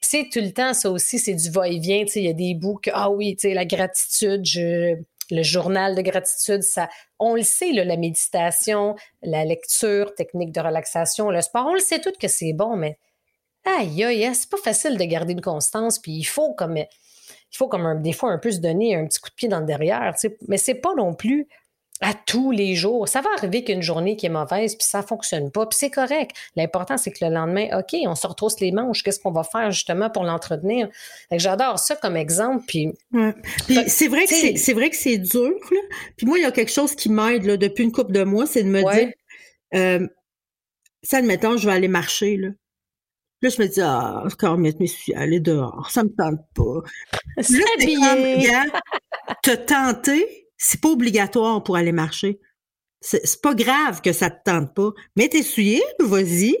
c'est tout le temps ça aussi, c'est du va-et-vient. Tu sais, il y a des bouts que ah oui, tu sais, la gratitude, le journal de gratitude, ça, on le sait, la méditation, la lecture, technique de relaxation, le sport, on le sait tout que c'est bon, mais aïe, aïe, hein, c'est pas facile de garder une constance, puis il faut comme, il faut comme des fois un peu se donner un petit coup de pied dans le derrière, mais c'est pas non plus à tous les jours. Ça va arriver qu'une journée qui est mauvaise, puis ça fonctionne pas, puis c'est correct. L'important, c'est que le lendemain, OK, on se retrousse les manches, qu'est-ce qu'on va faire justement pour l'entretenir? J'adore ça comme exemple, puis... c'est vrai que c'est vrai que c'est dur, là. Puis moi, il y a quelque chose qui m'aide depuis une couple de mois, c'est de me dire... Euh, ça, admettons, je vais aller marcher, là. Là, je me dis, ah, encore mieux, je suis allée dehors, ça me tente pas. Là, te tenter, c'est pas obligatoire pour aller marcher. C'est pas grave que ça te tente pas. Mais t'es souillé, vas-y.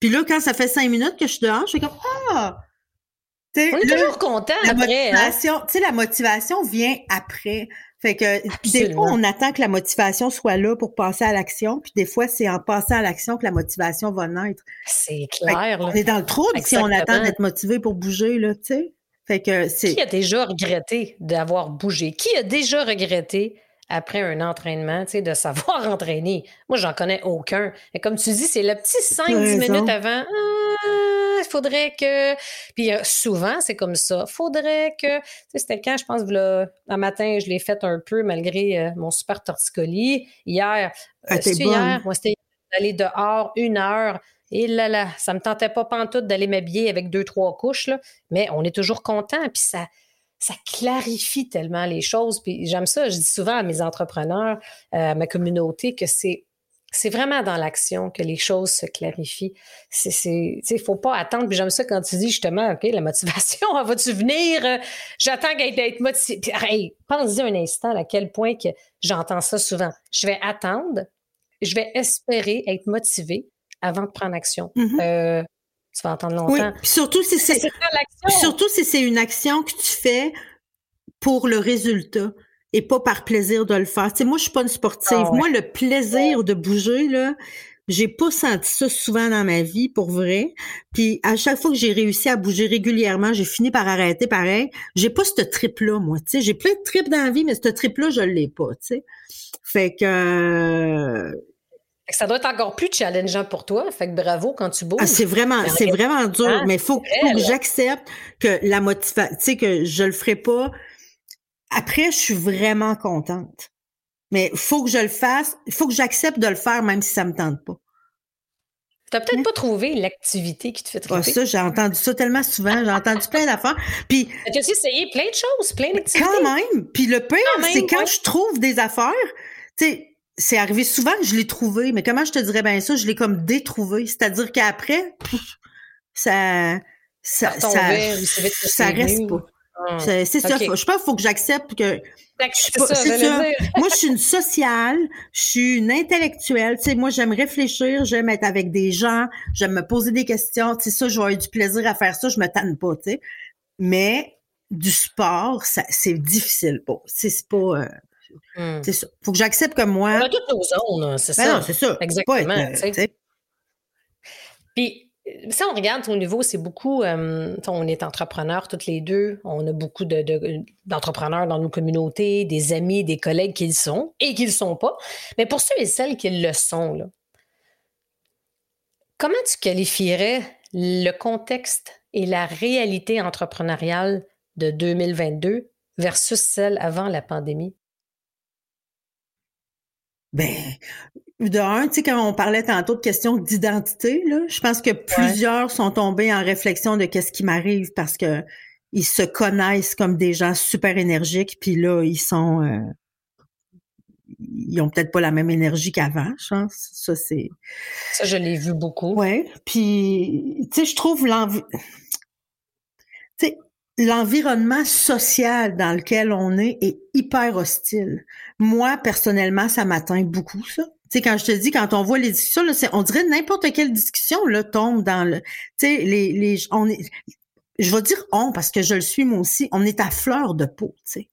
Puis là, quand ça fait cinq minutes que je suis dehors, je suis comme, ah! on est toujours content la après. Hein? Motivation, Tu sais, la motivation vient après. Fait que des fois, on attend que la motivation soit là pour passer à l'action, puis des fois, c'est en passant à l'action que la motivation va naître. C'est clair. On est dans le trouble si on attend d'être motivé pour bouger, là, tu sais. Fait que c'est. Qui a déjà regretté d'avoir bougé? Qui a déjà regretté après un entraînement, tu sais, de savoir entraîner? Moi, j'en connais aucun. Et comme tu dis, c'est le petit 5-10 minutes avant. Ah, il faudrait que. Puis euh, souvent, c'est comme ça. Faudrait que. Tu sais, c'était quand, je pense, le un matin, je l'ai fait un peu malgré euh, mon super torticolis. Hier, ah, c'était hier, moi, c'était d'aller dehors une heure. Et là, là, ça me tentait pas pantoute d'aller m'habiller avec deux, trois couches, là, mais on est toujours content, puis ça, ça clarifie tellement les choses. Puis j'aime ça, je dis souvent à mes entrepreneurs, euh, à ma communauté, que c'est c'est vraiment dans l'action que les choses se clarifient. Il ne faut pas attendre. Puis j'aime ça quand tu dis justement, OK, la motivation, va-tu venir? Euh, j'attends d'être motivé. Hey, pense-y un instant à quel point que j'entends ça souvent. Je vais attendre, je vais espérer être motivé avant de prendre action. Mm-hmm. Euh, tu vas attendre longtemps. Oui, surtout si c'est surtout si c'est une action que tu fais pour le résultat et pas par plaisir de le faire. Tu sais, moi, je suis pas une sportive. Ah moi, le plaisir de bouger, là, j'ai pas senti ça souvent dans ma vie, pour vrai. Puis à chaque fois que j'ai réussi à bouger régulièrement, j'ai fini par arrêter pareil. J'ai pas ce trip-là, moi. Tu sais, j'ai plein de trips dans la vie, mais ce trip-là, je l'ai pas, tu sais. Fait que... Ça doit être encore plus challengeant pour toi. Fait que bravo quand tu bouges. Ah, c'est vraiment, c'est vraiment dur. mais faut, faut que j'accepte que la motivation, tu sais, que je le ferai pas après, je suis vraiment contente. Mais faut que je le fasse, il faut que j'accepte de le faire même si ça me tente pas. T'as peut-être hein? pas trouvé l'activité qui te fait trouver. ça, j'ai entendu ça tellement souvent, j'ai entendu plein d'affaires. Puis tu as aussi essayé plein de choses, plein d'activités. Quand même. Puis le pire, c'est quand je trouve des affaires, tu sais, c'est arrivé souvent que je l'ai trouvé, mais comment je te dirais bien ça, je l'ai comme détrouvé, c'est-à-dire qu'après ça ça ça, ça, ça reste pas. Ah, c'est ça. Je sais pas, il faut que j'accepte que. C'est ça. moi, je suis une sociale, je suis une intellectuelle. Tu sais, moi, j'aime réfléchir, j'aime être avec des gens, j'aime me poser des questions. Tu sais, ça, je vais du plaisir à faire ça, je me tanne pas, tu sais. Mais du sport, c'est difficile pas. C'est pas. Euh, hmm. C'est ça. Faut que j'accepte que moi. On a toutes nos zones, c'est ben ça. Non, c'est ça. Exactement. Puis si on regarde au niveau, c'est beaucoup, euh, on est entrepreneurs toutes les deux, on a beaucoup d'entrepreneurs dans nos communautés, des amis, des collègues qui le sont et qui ne le sont pas. Mais pour ceux et celles qui le sont, comment tu qualifierais le contexte et la réalité entrepreneuriale de 2022 versus celle avant la pandémie? Ben, de un, tu sais, quand on parlait tantôt de questions d'identité, là, je pense que plusieurs sont tombés en réflexion de qu'est-ce qui m'arrive parce que ils se connaissent comme des gens super énergiques, puis là, ils sont euh, ils ont peut-être pas la même énergie qu'avant, je pense. Ça, c'est. Ça, je l'ai vu beaucoup. Ouais. Puis, tu sais, je trouve l'envie. Tu sais, l'environnement social dans lequel on est est hyper hostile. Moi, personnellement, ça m'atteint beaucoup, ça. Tu sais, quand je te dis, quand on voit les discussions, là, on dirait n'importe quelle discussion là, tombe dans le. Tu sais, les, les, on est, je vais dire on parce que je le suis moi aussi. On est à fleur de peau, tu sais.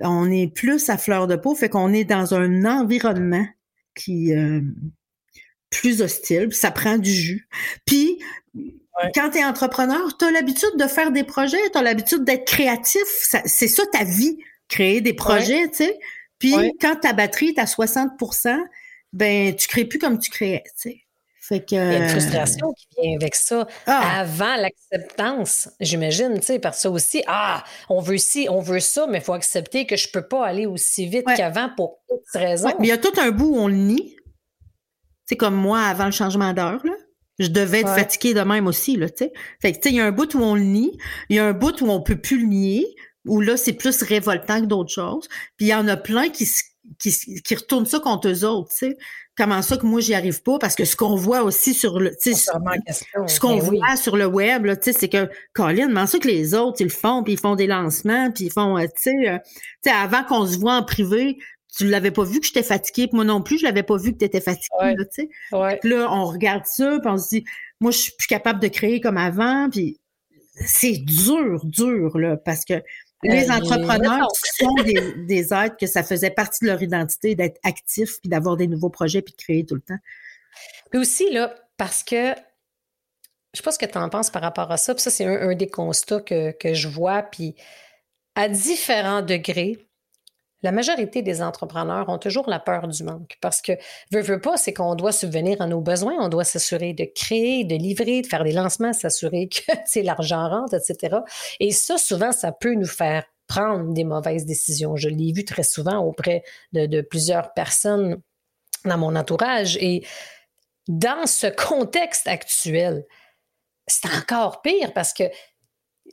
On est plus à fleur de peau, fait qu'on est dans un environnement qui euh, plus hostile, ça prend du jus. Puis quand tu es entrepreneur, tu as l'habitude de faire des projets, tu as l'habitude d'être créatif, c'est ça ta vie, créer des projets, tu sais. Puis quand ta batterie est à 60% ben tu crées plus comme tu créais, tu sais. Fait que, Il y a une frustration qui vient avec ça ah! avant l'acceptance, j'imagine, tu sais, parce que ça aussi, ah, on veut ci, on veut ça, mais il faut accepter que je peux pas aller aussi vite qu'avant pour toutes raisons. mais il y a tout un bout où on le nie. C'est comme moi avant le changement d'heure, là. Je devais être fatiguée de même aussi, là, tu sais. Fait que, tu sais, il y a un bout où on le nie, il y a un bout où on peut plus le nier, où là, c'est plus révoltant que d'autres choses. Puis il y en a plein qui, qui, qui retournent ça contre eux autres, tu sais. Comment ça que moi, j'y arrive pas? Parce que ce qu'on voit aussi sur le, tu sais, ce qu'on ben voit sur le web, là, tu sais, c'est que, Colin, comment ça que les autres, ils le font, puis ils font des lancements, puis ils font, euh, tu sais, euh, tu sais, avant qu'on se voit en privé, tu l'avais pas vu que j'étais fatiguée, puis moi non plus, je l'avais pas vu que tu étais fatiguée, tu sais. Là, on regarde ça, puis on se dit, moi, je suis plus capable de créer comme avant, puis c'est dur, dur, là, parce que les euh, entrepreneurs sont des, des êtres que ça faisait partie de leur identité d'être actifs, puis d'avoir des nouveaux projets, puis de créer tout le temps. Puis aussi, là, parce que je sais pas ce que tu en penses par rapport à ça, puis ça, c'est un, un, des constats que, que je vois, puis à différents degrés, la majorité des entrepreneurs ont toujours la peur du manque parce que, veut, veut pas, c'est qu'on doit subvenir à nos besoins, on doit s'assurer de créer, de livrer, de faire des lancements, s'assurer que l'argent rentre, etc. Et ça, souvent, ça peut nous faire prendre des mauvaises décisions. Je l'ai vu très souvent auprès de, plusieurs personnes dans mon entourage et dans ce contexte actuel, c'est encore pire parce que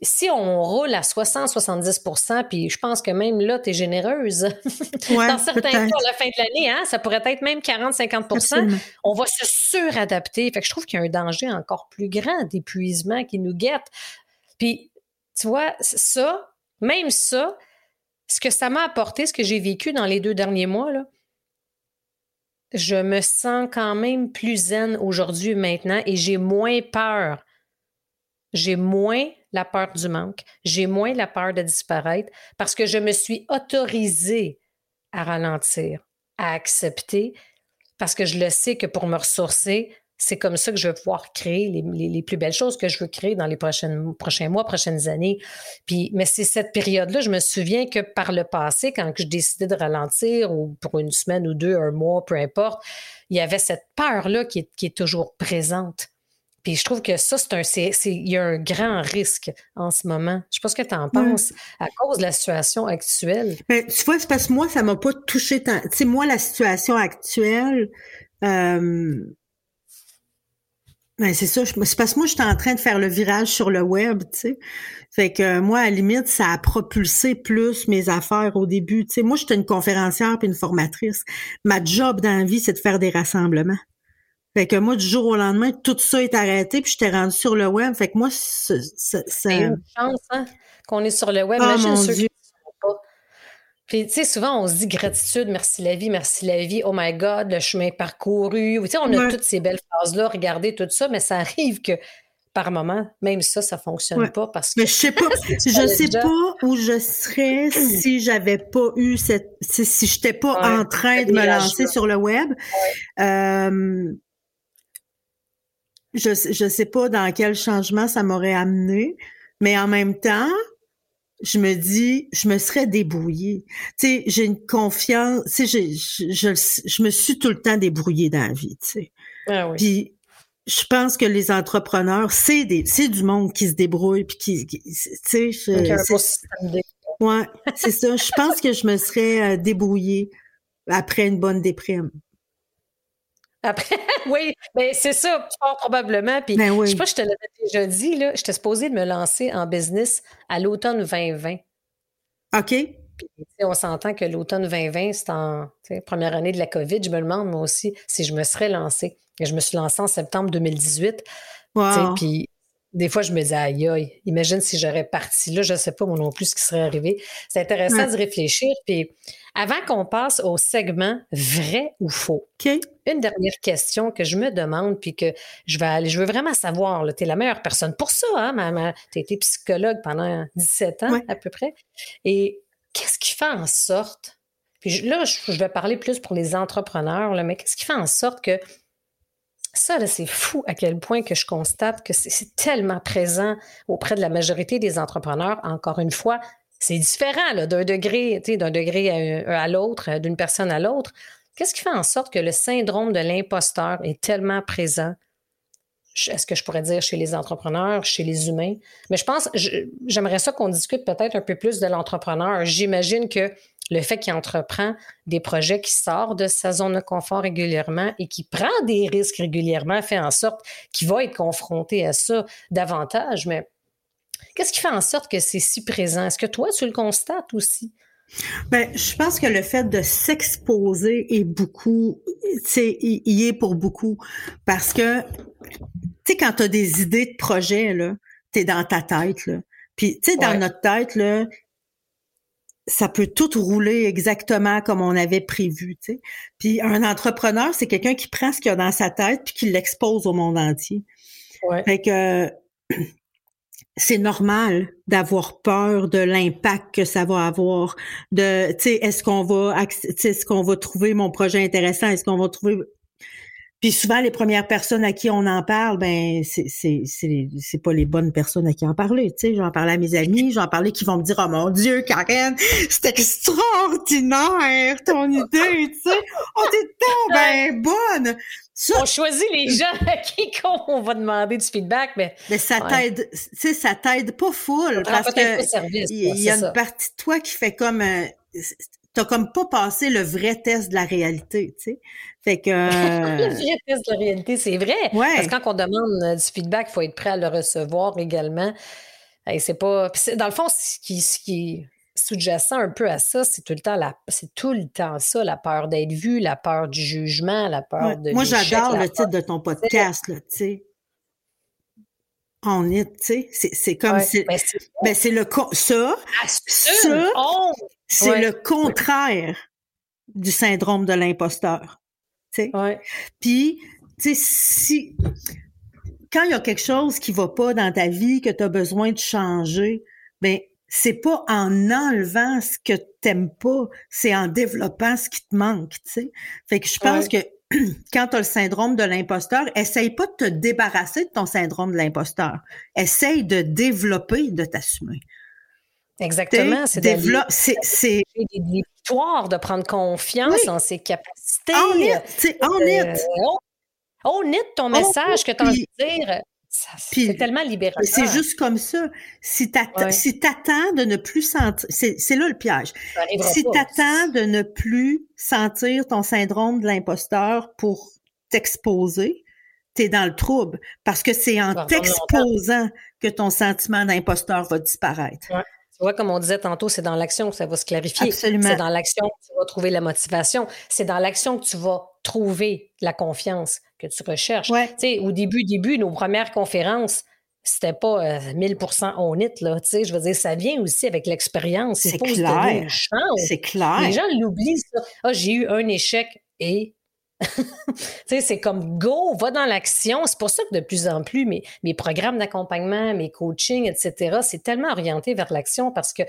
si on roule à 60-70% puis je pense que même là, tu es généreuse. Dans certains cas, à la fin de l'année, hein, ça pourrait être même 40-50% On va se suradapter. Fait que je trouve qu'il y a un danger encore plus grand d'épuisement qui nous guette. Puis, tu vois, ça, même ça, ce que ça m'a apporté, ce que j'ai vécu dans les deux derniers mois, là, je me sens quand même plus zen aujourd'hui maintenant et j'ai moins peur. J'ai moins la peur du manque, j'ai moins la peur de disparaître parce que je me suis autorisée à ralentir, à accepter, parce que je le sais que pour me ressourcer, c'est comme ça que je vais pouvoir créer les, plus belles choses que je veux créer dans les prochaines, prochains mois, prochaines années. Mais c'est cette période-là, je me souviens que par le passé, quand je décidais de ralentir ou pour une semaine ou deux, un mois, peu importe, il y avait cette peur-là qui est toujours présente. Puis je trouve que ça, c'est un, c'est, il y a un grand risque en ce moment. Je sais pas ce que tu en penses à cause de la situation actuelle. Ben, tu vois, c'est parce que moi, ça m'a pas touché tant. Tu sais, moi, la situation actuelle, euh, ben, c'est ça. C'est parce que moi, j'étais en train de faire le virage sur le web, tu sais. Fait que moi, à la limite, ça a propulsé plus mes affaires au début. Tu sais, moi, j'étais une conférencière puis une formatrice. Ma job dans la vie, c'est de faire des rassemblements. Fait que moi, du jour au lendemain, tout ça est arrêté, puis j'étais rendu sur le web. Fait que moi, c'est... C'est une chance, hein, qu'on est sur le web. Oh, mon Dieu. Puis, tu sais, souvent, on se dit gratitude, merci la vie, merci la vie, oh my God, le chemin parcouru. Tu sais, on a toutes ces belles phrases-là, regardez tout ça, mais ça arrive que par moment, même ça, ça fonctionne pas parce que. Mais je sais pas, je sais pas où je serais si j'avais pas eu cette, si, si j'étais pas en train de me lancer sur le web. Euh, je je sais pas dans quel changement ça m'aurait amené, mais en même temps, je me dis, je me serais débrouillée. Tu sais, j'ai une confiance, tu sais, je, je, je, me suis tout le temps débrouillée dans la vie, tu sais. Ah oui. Puis, je pense que les entrepreneurs, c'est des, c'est du monde qui se débrouille, puis qui, tu sais, ouais, c'est ça. Je pense que je me serais euh, débrouillée après une bonne déprime. Après, oui, mais ben, c'est ça, probablement. Puis, ben je sais pas, je te l'avais déjà dit, là, j'étais supposée de me lancer en business à l'automne 2020. OK. Puis, on s'entend que l'automne 2020, c'est en première année de la COVID. Je me demande, moi aussi, si je me serais lancée. Et je me suis lancée en septembre 2018. Wow. Puis, des fois, je me dis, aïe, aïe, imagine si j'aurais parti là, je ne sais pas moi non plus ce qui serait arrivé. C'est intéressant de réfléchir. Puis, avant qu'on passe au segment vrai ou faux, une dernière question que je me demande, puis que je vais aller, je veux vraiment savoir, tu es la meilleure personne pour ça, hein, maman. Tu as été psychologue pendant 17 ans à peu près. Et qu'est-ce qui fait en sorte, puis là, je vais parler plus pour les entrepreneurs, là, mais qu'est-ce qui fait en sorte que ça, c'est fou à quel point que je constate que c'est tellement présent auprès de la majorité des entrepreneurs. Encore une fois, c'est différent d'un degré, d'un degré à, l'autre, d'une personne à l'autre. Qu'est-ce qui fait en sorte que le syndrome de l'imposteur est tellement présent? Est-ce que je pourrais dire chez les entrepreneurs, chez les humains? Mais je pense, j'aimerais ça qu'on discute peut-être un peu plus de l'entrepreneur. J'imagine que le fait qu'il entreprend des projets qui sortent de sa zone de confort régulièrement et qui prend des risques régulièrement fait en sorte qu'il va être confronté à ça davantage. Mais qu'est-ce qui fait en sorte que c'est si présent? Est-ce que toi, tu le constates aussi? Ben, je pense que le fait de s'exposer est beaucoup, c'est, y est pour beaucoup. Parce que, tu sais, quand tu as des idées de projet, là, t'es dans ta tête, là. Puis, tu sais, dans notre tête, là, ça peut tout rouler exactement comme on avait prévu, tu sais. Puis un entrepreneur, c'est quelqu'un qui prend ce qu'il a dans sa tête puis qui l'expose au monde entier. Ouais. Fait que c'est normal d'avoir peur de l'impact que ça va avoir de tu sais est-ce qu'on va est-ce qu'on va trouver mon projet intéressant est-ce qu'on va trouver puis souvent, les premières personnes à qui on en parle, ben c'est pas les bonnes personnes à qui en parler. Tu sais, j'en parlais à mes amis, j'en parlais qui vont me dire oh mon Dieu, Karen, c'est extraordinaire ton idée, tu sais, oh t'es tant ben bonne. on choisit les gens à qui on va demander du feedback, mais. Mais ça t'aide, tu sais, ça t'aide pas full parce que il y, a une partie de toi qui fait comme t'as comme pas passé le vrai test de la réalité, tu sais. Fait que... le vrai test de la réalité, c'est vrai. Ouais. Parce que quand on demande euh, du feedback, il faut être prêt à le recevoir également. Et c'est pas... Dans le fond, ce qui, ce qui est sous-jacent un peu à ça, c'est tout le temps la... c'est tout le temps ça, la peur d'être vu, la peur du jugement, la peur Ouais. de Moi, j'adore le titre de ton podcast, là, tu sais. On est, tu sais, c'est, comme Ouais. si... Ben, c'est Ben, c'est le... Ça, ça. C'est Ouais. le contraire du syndrome de l'imposteur. Ouais. Puis, tu sais, si... Quand il y a quelque chose qui va pas dans ta vie, que tu as besoin de changer, ben c'est pas en enlevant ce que t'aimes pas, c'est en développant ce qui te manque, tu sais. Fait que je pense que quand tu as le syndrome de l'imposteur, essaye pas de te débarrasser de ton syndrome de l'imposteur. Essaye de développer, de t'assumer. Exactement. C'est T'sais, d'aller développe- c'est c'est des, victoires, de prendre confiance Oui. en ses capacités. on est, tu sais, on est. Euh, on- est ton message que tu as envie de dire. C'est tellement libérateur. C'est juste comme ça. Si Ouais. si t'attends de ne plus sentir, c'est c'est là le piège. Si pas. t'attends de ne plus sentir ton syndrome de l'imposteur pour t'exposer, t'es dans le trouble. Parce que c'est en t'exposant que ton sentiment d'imposteur va disparaître. Tu vois, comme on disait tantôt, c'est dans l'action que ça va se clarifier. Absolument. C'est dans l'action que tu vas trouver la motivation. C'est dans l'action que tu vas trouver la confiance que tu recherches. Ouais. Tu sais, au début, début, nos premières conférences, c'était pas euh, 1000% on it, là. Tu sais, je veux dire, ça vient aussi avec l'expérience. C'est clair. C'est clair. Les gens l'oublient, ça. Ah, j'ai eu un échec et. C'est comme go, va dans l'action. C'est pour ça que de plus en plus, mes, mes programmes d'accompagnement, mes coachings, etc., c'est tellement orienté vers l'action parce que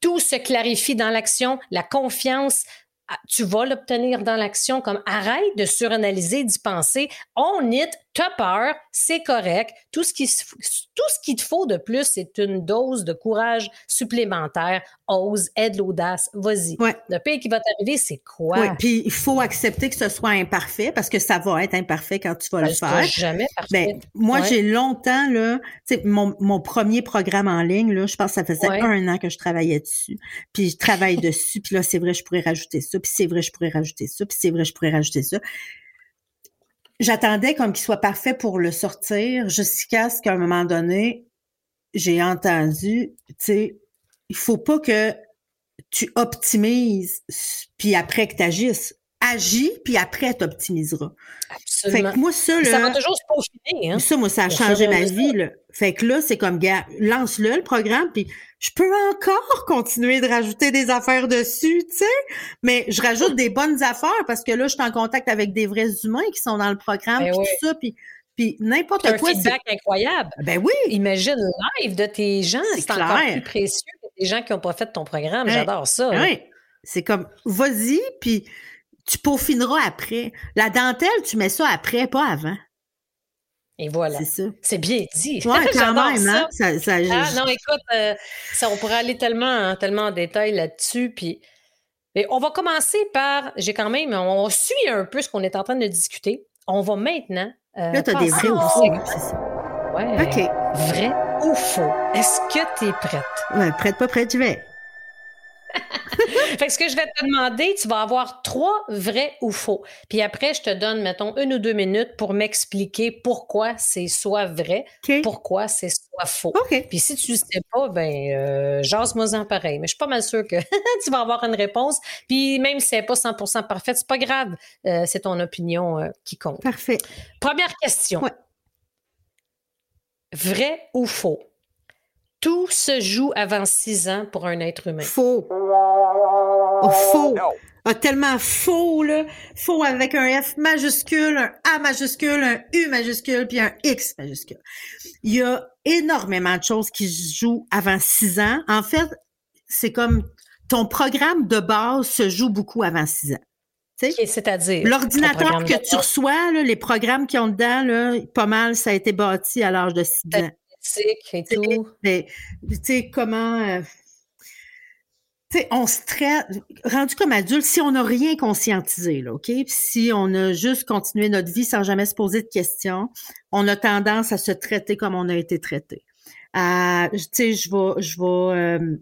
tout se clarifie dans l'action, la confiance. Ah, Tu vas l'obtenir dans l'action, comme arrête de suranalyser, d'y penser. On it, t'as peur, c'est correct. Tout ce, qui, tout ce qu'il te faut de plus, c'est une dose de courage supplémentaire. Ose, aide l'audace, vas-y. Ouais. Le pire qui va t'arriver, c'est quoi? Oui, puis il faut accepter que ce soit imparfait parce que ça va être imparfait quand tu vas le faire. jamais parfait. Ben, moi, Ouais. j'ai longtemps, là, mon, mon premier programme en ligne, là, je pense que ça faisait Ouais. un an que je travaillais dessus. Puis je travaille dessus, puis là, c'est vrai, je pourrais rajouter ça, puis c'est vrai, je pourrais rajouter ça, puis c'est vrai, je pourrais rajouter ça. J'attendais comme qu'il soit parfait pour le sortir, jusqu'à ce qu'à un moment donné, j'ai entendu, tu sais, il faut pas que tu optimises, puis après que tu agisses. Agis, puis après, tu optimiseras. Fait Absolument. que moi, ça, ça va là, toujours se peaufiner. Hein? ça, moi, ça a changé ma vie, là. Fait que là, c'est comme, gars, lance-le, le programme, puis je peux encore continuer de rajouter des affaires dessus, tu sais. Mais je rajoute des bonnes affaires parce que là, je suis en contact avec des vrais humains qui sont dans le programme, Ben puis oui. tout ça, puis, puis n'importe un quoi. c'est- feedback incroyable. Ben oui! Imagine live de tes gens, C'est encore plus précieux que des gens qui n'ont pas fait ton programme. J'adore ça. hein. Ouais. C'est comme, vas-y, puis tu peaufineras après. La dentelle, tu mets ça après, pas avant. Et voilà. C'est ça. C'est bien dit. Ouais, quand même, ça. hein? Ça, ça- Ah non, écoute, euh, ça, on pourrait aller tellement, hein, tellement en détail là-dessus. Puis, mais on va commencer par, j'ai quand même, on suit un peu ce qu'on est en train de discuter. On va maintenant. euh, Là, t'as des vrais ou au faux. Ouais. OK. Vrai ou faux? Est-ce que tu es prête? Ouais, prête, pas prête, tu vais. Fait que ce que je vais te demander, tu vas avoir trois vrais ou faux. Puis après, je te donne, mettons, une ou deux minutes pour m'expliquer pourquoi c'est soit vrai, pourquoi c'est soit faux. Puis si tu ne sais pas, ben, euh, jase-moi-en pareil. Mais je suis pas mal sûre que tu vas avoir une réponse. Puis même si n'est pas 100% parfaite, c'est pas grave. Euh, c'est ton opinion euh, qui compte. Parfait. Première question. Ouais. Vrai ou faux? Tout se joue avant six ans pour un être humain. Faux. Oh, faux. Ah, tellement faux, là. Faux avec un F majuscule, un A majuscule, un U majuscule, puis un X majuscule. Il y a énormément de choses qui se jouent avant six ans. En fait, c'est comme ton programme de base se joue beaucoup avant six ans. Tu sais? Ok, C'est-à-dire. L'ordinateur que tu reçois, là, les programmes qui ont dedans, là, pas mal, ça a été bâti à l'âge de six ans. Et tout. mais, tu sais, comment... euh, tu sais, on se traite... Rendu comme adulte, si on n'a rien conscientisé, là, OK? Puis si on a juste continué notre vie sans jamais se poser de questions, on a tendance à se traiter comme on a été traité. Tu sais, je vais... Je vais euh,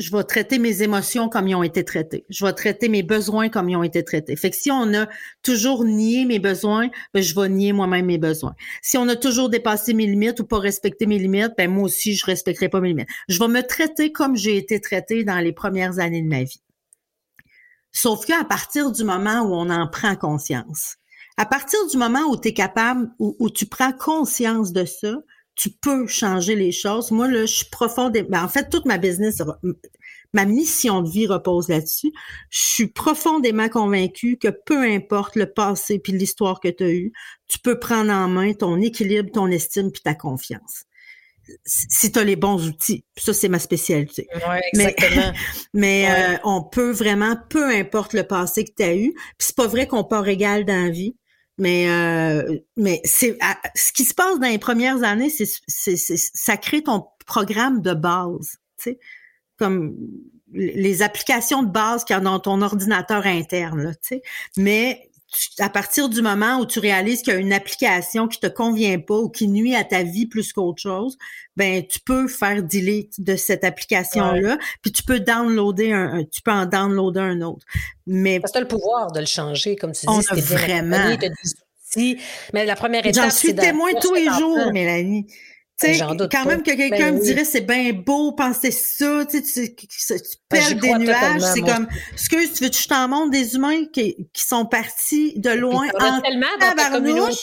je vais traiter mes émotions comme ils ont été traitées. Je vais traiter mes besoins comme ils ont été traités. Fait que si on a toujours nié mes besoins, ben je vais nier moi-même mes besoins. Si on a toujours dépassé mes limites ou pas respecté mes limites, ben moi aussi je respecterai pas mes limites. Je vais me traiter comme j'ai été traitée dans les premières années de ma vie. Sauf qu'à partir du moment où on en prend conscience, à partir du moment où tu es capable, où, où tu prends conscience de ça, tu peux changer les choses. Moi, là, je suis profondément... Ben, en fait, toute ma business, ma mission de vie repose là-dessus. Je suis profondément convaincue que peu importe le passé puis l'histoire que tu as eue, tu peux prendre en main ton équilibre, ton estime puis ta confiance si tu as les bons outils. Ça, c'est ma spécialité. Ouais, exactement. Mais, mais euh, on peut vraiment, peu importe le passé que tu as eu, puis c'est pas vrai qu'on part égal dans la vie. Mais euh, mais c'est ce qui se passe dans les premières années, c'est ça crée ton programme de base, tu sais, comme les applications de base qu'il y a dans ton ordinateur interne, tu sais. Mais à partir du moment où tu réalises qu'il y a une application qui te convient pas ou qui nuit à ta vie plus qu'autre chose, ben tu peux faire delete de cette application là, puis tu peux downloader un, tu peux en downloader un autre. Mais parce que tu as le pouvoir de le changer comme tu dis, on a vraiment mais la première étape J'en suis témoin tous les jours, Mélanie. Tu sais, quand même que quelqu'un ben me dirait c'est bien beau penser ça, tu sais, tu, ben, des nuages, c'est comme, excuse, tu veux que je t'en montre des humains qui, qui sont partis de loin en tellement dans ta communauté,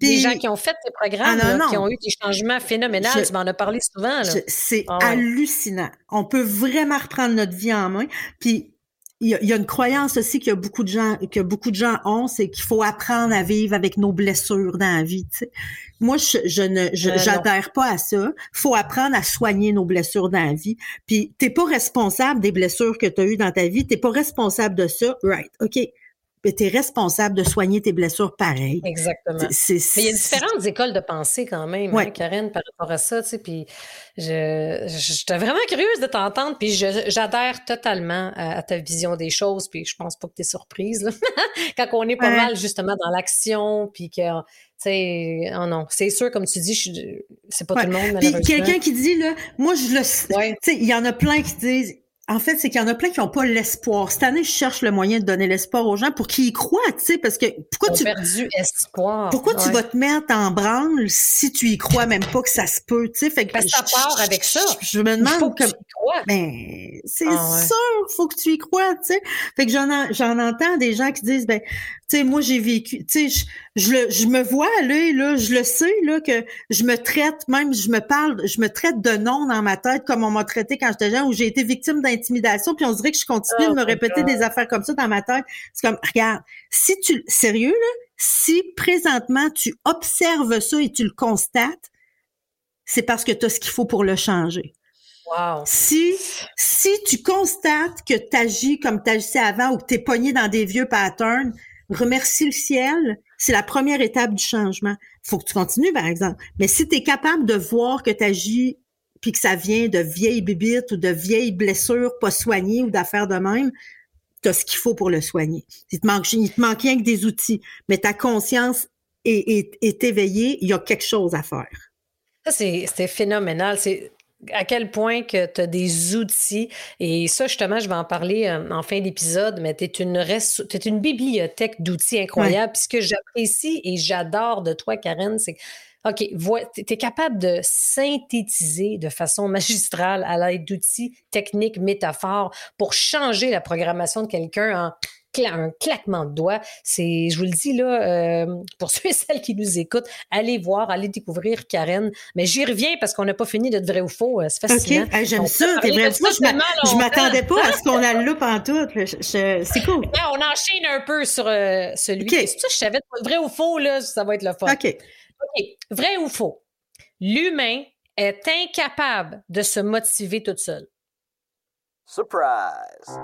des gens qui ont fait ces programmes, ah, qui ont eu des changements phénoménaux, tu m'en as parlé souvent. C'est ah hallucinant. On peut vraiment reprendre notre vie en main, puis il y, a, une croyance aussi qu'il y a beaucoup de gens que beaucoup de gens ont, c'est qu'il faut apprendre à vivre avec nos blessures dans la vie. Moi, je, je ne euh, j'adhère pas à ça. faut apprendre à soigner nos blessures dans la vie. Puis t'es pas responsable des blessures que tu as eues dans ta vie. T'es pas responsable de ça. Right. OK tu es responsable de soigner tes blessures pareil. Exactement. Mais il y a différentes écoles de pensée quand même, hein, Karen, par rapport à ça. Tu sais, puis je, j'étais vraiment curieuse de t'entendre, puis j'adhère totalement à, ta vision des choses, puis je pense pas que tu es surprise là, quand on est pas mal justement dans l'action, puis que tu sais, oh non, c'est sûr, comme tu dis, c'est pas tout le monde. Puis quelqu'un qui dit, là, moi, je le sais. Tu sais, il y en a plein qui disent, en fait, c'est qu'il y en a plein qui n'ont pas l'espoir. Cette année, je cherche le moyen de donner l'espoir aux gens pour qu'ils y croient, tu sais, parce que pourquoi tu perdu espoir. Pourquoi tu vas te mettre en branle si tu y crois même pas que ça se peut, tu sais, fait que parce que ça part avec ça. Je, me demande faut que tu y crois. Ben, c'est ah, sûr, faut que tu y crois, tu sais? Fait que j'en j'en entends des gens qui disent ben tu sais, moi, j'ai vécu, tu sais, je, je, je, me vois là, là, je le sais, là, que je me traite, même, je me parle, je me traite de nom dans ma tête comme on m'a traité quand j'étais jeune, où j'ai été victime d'intimidation, puis on dirait que je continue de oh me répéter des affaires comme ça dans ma tête. C'est comme, regarde, si tu, sérieux, là, si présentement tu observes ça et tu le constates, c'est parce que tu as ce qu'il faut pour le changer. Wow. Si, si tu constates que tu agis comme tu agissais avant ou que tu es pogné dans des vieux patterns, remercie le ciel, c'est la première étape du changement. faut que tu continues, par exemple. Mais si tu es capable de voir que tu agis puis que ça vient de vieilles bibites ou de vieilles blessures pas soignées ou d'affaires de même, tu as ce qu'il faut pour le soigner. Il te manque, il te manque rien que des outils, mais ta conscience est, est éveillée, il y a quelque chose à faire. Ça, c'est phénoménal. C'est à quel point que tu as des outils. Et ça, justement, je vais en parler euh, en fin d'épisode, mais tu es une, es une bibliothèque d'outils incroyables. Puis ce que j'apprécie et j'adore de toi, Karen, c'est que OK, tu es capable de synthétiser de façon magistrale à l'aide d'outils techniques, métaphores pour changer la programmation de quelqu'un en un claquement de doigts. C'est, je vous le dis là, euh, pour ceux et celles qui nous écoutent, allez voir, allez découvrir Karen. Mais j'y reviens parce qu'on n'a pas fini d'être vrai ou faux. Euh, c'est fascinant. OK, j'aime ça. T'es vrai. Je m'attendais pas à ce qu'on a le en tout. C'est cool. on enchaîne un peu sur euh, celui. Okay. C'est ça, je savais vrai ou faux, là, ça va être le fun. OK. OK. Vrai ou faux? L'humain est incapable de se motiver toute seule. Surprise!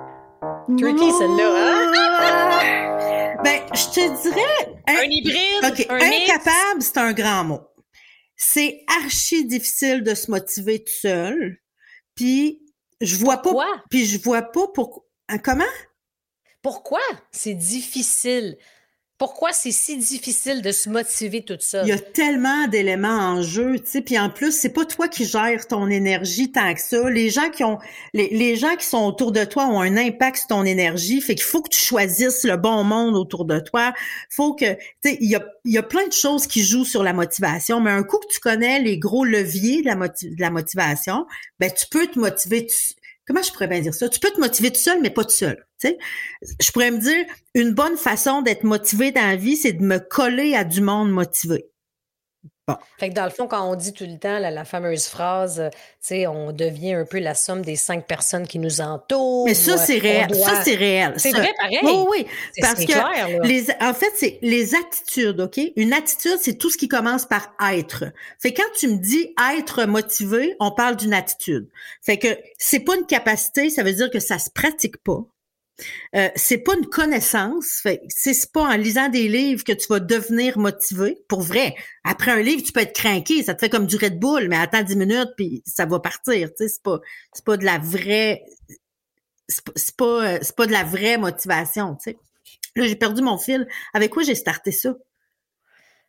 Tricky, celle-là. Hein? ben, je te dirais. Un, hybride. OK. Un incapable, c'est un grand mot. C'est archi difficile de se motiver tout seul. Puis, je vois Pourquoi? pas. Puis, je vois pas pourquoi. Hein, comment? Pourquoi? C'est difficile? Pourquoi c'est si difficile de se motiver tout ça? Il y a tellement d'éléments en jeu, tu sais, puis en plus, c'est pas toi qui gères ton énergie tant que ça. Les gens qui ont, les, les gens qui sont autour de toi ont un impact sur ton énergie, fait qu'il faut que tu choisisses le bon monde autour de toi. Faut que, tu sais, il y a, plein de choses qui jouent sur la motivation, mais un coup que tu connais les gros leviers de la, de la motivation, ben tu peux te motiver comment je pourrais bien dire ça? Tu peux te motiver tout seul, mais pas tout seul. Tu sais? Je pourrais me dire, une bonne façon d'être motivé dans la vie, c'est de me coller à du monde motivé. Fait que dans le fond, quand on dit tout le temps la, fameuse phrase, euh, tu sais, on devient un peu la somme des cinq personnes qui nous entourent. Mais ça, c'est réel. Ça, c'est réel. C'est vrai, pareil. Oui, oui. Parce que les, en fait, c'est les attitudes, OK? Une attitude, c'est tout ce qui commence par être. Fait que quand tu me dis être motivé, on parle d'une attitude. Fait que c'est pas une capacité, ça veut dire que ça se pratique pas. Euh, c'est pas une connaissance. C'est pas en lisant des livres que tu vas devenir motivé. Pour vrai. Après un livre, tu peux être craqué. Ça te fait comme du Red Bull, mais attends 10 minutes puis ça va partir. C'est pas, de la vraie, c'est pas, pas de la vraie motivation. Là, j'ai perdu mon fil. Avec quoi j'ai starté ça?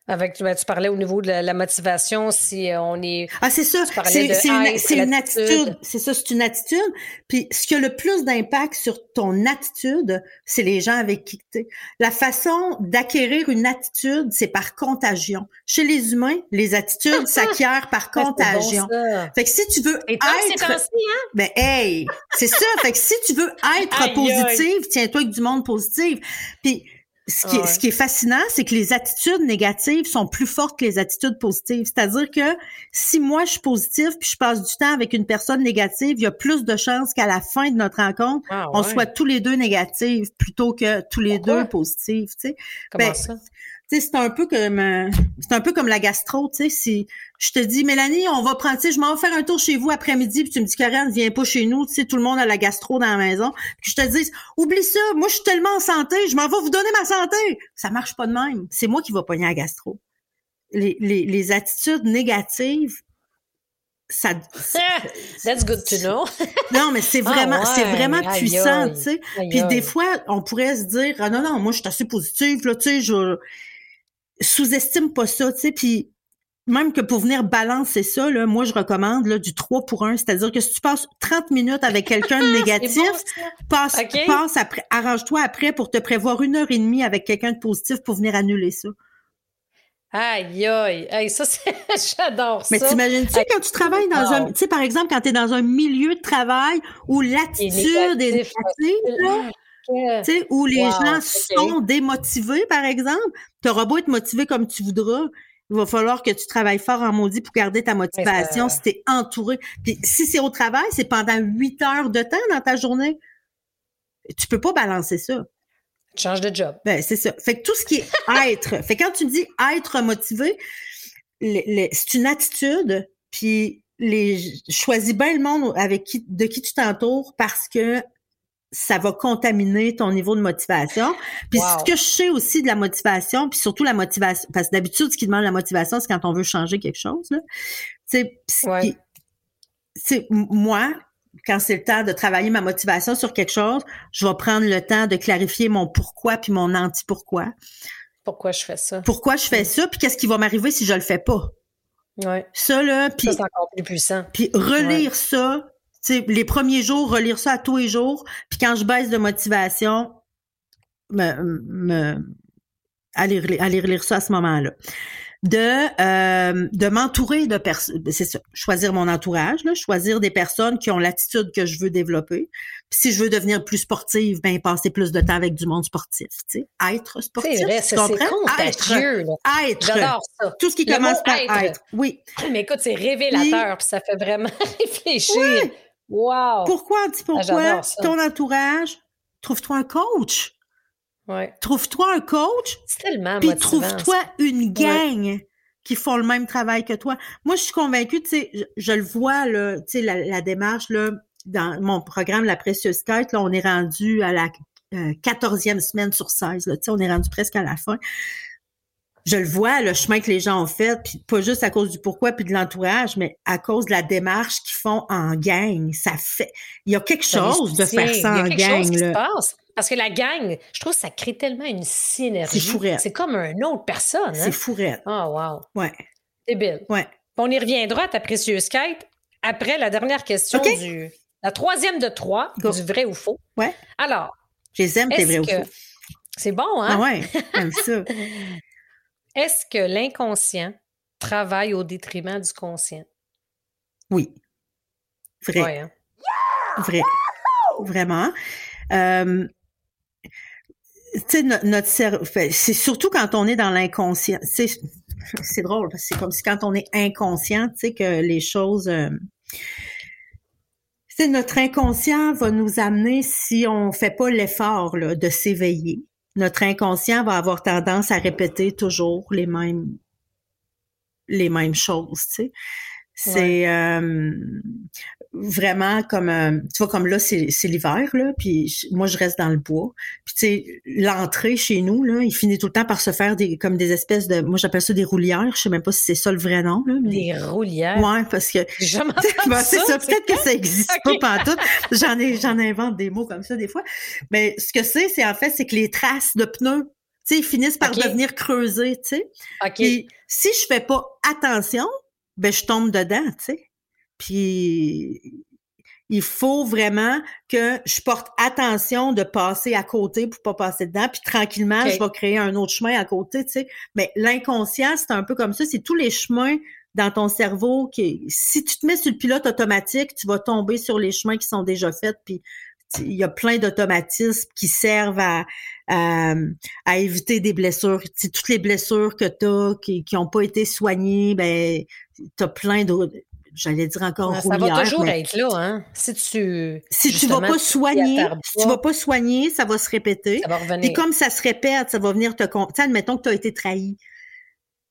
Avec, ben, tu parlais au niveau de la, motivation, si euh, on est. Ah, c'est ça. C'est une, une, attitude. C'est ça, c'est une attitude. Puis, ce qui a le plus d'impact sur ton attitude, c'est les gens avec qui tu es. La façon d'acquérir une attitude, c'est par contagion. Chez les humains, les attitudes s'acquièrent par contagion. fait que si tu veux Et toi, être. Hein? Ben, hey! C'est ça. fait que si tu veux être positive, tiens-toi avec du monde positif. Puis, ce qui, est, ce qui est fascinant, c'est que les attitudes négatives sont plus fortes que les attitudes positives. C'est-à-dire que si moi je suis positive puis je passe du temps avec une personne négative, il y a plus de chances qu'à la fin de notre rencontre, ah, on soit tous les deux négatifs plutôt que tous les deux positifs. Tu sais. Comment ben, ça? C'est un peu comme euh, c'est un peu comme la gastro, tu sais, si je te dis Mélanie, on va prendre, tu sais, je m'en vais faire un tour chez vous après-midi, puis tu me dis Karen, viens pas chez nous, tu sais, tout le monde a la gastro dans la maison, puis je te dis oublie ça, moi je suis tellement en santé, je m'en vais vous donner ma santé. Ça marche pas de même, c'est moi qui va pogner la gastro. Les, les, les attitudes négatives ça, That's good to know. non, mais c'est ah vraiment, c'est vraiment puissant, tu sais. Puis des fois, on pourrait se dire, ah non, non, moi, je suis assez positive, là, tu sais, je, sous-estime pas ça, tu sais, puis même que pour venir balancer ça, là, moi, je recommande là, du 3 pour 1, c'est-à-dire que si tu passes 30 minutes avec quelqu'un de négatif, passe, passe après, arrange-toi après pour te prévoir une heure et demie avec quelqu'un de positif pour venir annuler ça. Aïe, aïe, ça, j'adore ça. Mais t'imagines-tu quand tu travailles dans un, tu sais, par exemple, quand tu es dans un milieu de travail où l'attitude est négative, là, tu sais, où les gens sont démotivés, par exemple, tu auras beau être motivé comme tu voudras, il va falloir que tu travailles fort en maudit pour garder ta motivation si tu es entouré. Puis si c'est au travail, c'est pendant huit heures de temps dans ta journée. Tu peux pas balancer ça. Tu changes de job. Ben, c'est ça. Fait que tout ce qui est être, fait que quand tu dis être motivé, c'est une attitude, puis les choisis bien le monde avec qui de qui tu t'entoures parce que ça va contaminer ton niveau de motivation. Puis ce que je sais aussi de la motivation, puis surtout la motivation, parce que d'habitude, ce qui demande la motivation, c'est quand on veut changer quelque chose. C'est moi, quand c'est le temps de travailler ma motivation sur quelque chose, je vais prendre le temps de clarifier mon pourquoi puis mon anti-pourquoi. Pourquoi je fais ça? Pourquoi je fais ça, puis qu'est-ce qui va m'arriver si je le fais pas? Ouais. Ça, là, puis... c'est encore plus puissant. Puis relire ça, les premiers jours, relire ça à tous les jours, puis quand je baisse de motivation, me, me aller, aller relire ça à ce moment-là. De euh, de m'entourer de personnes, c'est ça, choisir mon entourage, là, choisir des personnes qui ont l'attitude que je veux développer. Puis si je veux devenir plus sportive, ben passer plus de temps avec du monde sportif, tu sais, être sportif. C'est vrai, c'est contagieux. Être, être. J'adore ça. Tout ce qui commence par être. Oui. Mais écoute, c'est révélateur, puis, ça fait vraiment réfléchir. Wow! Pourquoi, dis ah, pourquoi ton entourage, trouve-toi un coach. Ouais. Trouve-toi un coach. C'est tellement Puis trouve-toi une gang qui font le même travail que toi. Moi, je suis convaincue, tu sais, je, le vois, là, tu sais, la, démarche, là, dans mon programme La Précieuse Quête, là, on est rendu à la euh, quatorzième semaine sur 16, là, tu sais, on est rendu presque à la fin je le vois, le chemin que les gens ont fait, puis pas juste à cause du pourquoi puis de l'entourage, mais à cause de la démarche qu'ils font en gang. Ça fait, il y a quelque chose de faire ça en gang. Chose qui se passe. Parce que la gang, je trouve que ça crée tellement une synergie. C'est fourrette. C'est comme une autre personne. Hein? C'est fourrette. Oh, wow. Ouais. Débile. Ouais. On y reviendra à ta précieuse quête après la dernière question du. La troisième de trois, Go. du vrai ou faux. Ouais. Alors, Je les aime, tes vrais ou faux. C'est bon, hein? Ah ouais, j'aime ça. Est-ce que l'inconscient travaille au détriment du conscient? Oui. Vrai. Ouais, hein? Vrai. Vraiment. Euh, tu sais, no- notre cerveau, c'est surtout quand on est dans l'inconscient. C'est drôle c'est comme si quand on est inconscient, tu sais, que les choses. euh, notre inconscient va nous amener si on fait pas l'effort de s'éveiller. Notre inconscient va avoir tendance à répéter toujours les mêmes les mêmes choses, tu sais. C'est euh, vraiment comme euh, tu vois comme là c'est c'est l'hiver là puis je- moi je reste dans le bois puis tu sais l'entrée chez nous là il finit tout le temps par se faire des comme des espèces de moi j'appelle ça des roulières je sais même pas si c'est ça le vrai nom là mais Des roulières. ouais parce que jamais Ben, c'est ça, peut-être que ça existe pas pantoute. J'en ai, j'en invente des mots comme ça des fois. Mais ce que c'est, c'est en fait, c'est que les traces de pneus, tu sais, ils finissent par devenir creusées, tu sais. OK. Puis si je fais pas attention, ben je tombe dedans, tu sais. Puis il faut vraiment que je porte attention de passer à côté pour pas passer dedans, puis tranquillement, je vais créer un autre chemin à côté, tu sais. Mais l'inconscient, c'est un peu comme ça, c'est tous les chemins dans ton cerveau qui si tu te mets sur le pilote automatique, tu vas tomber sur les chemins qui sont déjà faits puis il y a plein d'automatismes qui servent à, à, à éviter des blessures. Tu sais, toutes les blessures que tu as qui qui ont pas été soignées, ben tu as plein d'autres j'allais dire encore Ah, ça va roulières, toujours mais être là, hein? Si tu. si tu vas pas soigner, si tu vas pas soigner, ça va se répéter. Ça va Puis revenir. comme ça se répète, ça va venir te. Tu admettons que tu as été trahi.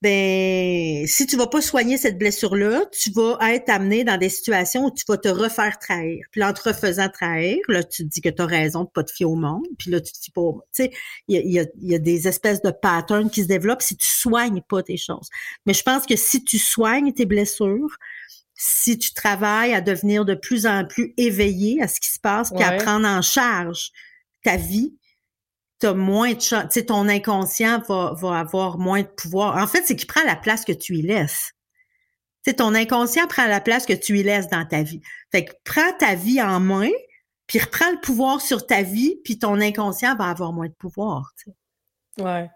Ben, si tu vas pas soigner cette blessure-là, tu vas être amené dans des situations où tu vas te refaire trahir. Puis là, en te refaisant trahir, là, tu te dis que tu as raison de pas te fier au monde. Puis là, tu te fies pas. Tu sais, il y a, y a des espèces de patterns qui se développent si tu soignes pas tes choses. Mais je pense que si tu soignes tes blessures, si tu travailles à devenir de plus en plus éveillé à ce qui se passe, puis à prendre en charge ta vie, t'as moins de chance. Tu sais, ton inconscient va, va avoir moins de pouvoir. En fait, c'est qu'il prend la place que tu y laisses. Tu sais, ton inconscient prend la place que tu y laisses dans ta vie. Fait que prends ta vie en main, puis reprends le pouvoir sur ta vie, puis ton inconscient va avoir moins de pouvoir. tu sais. Ouais.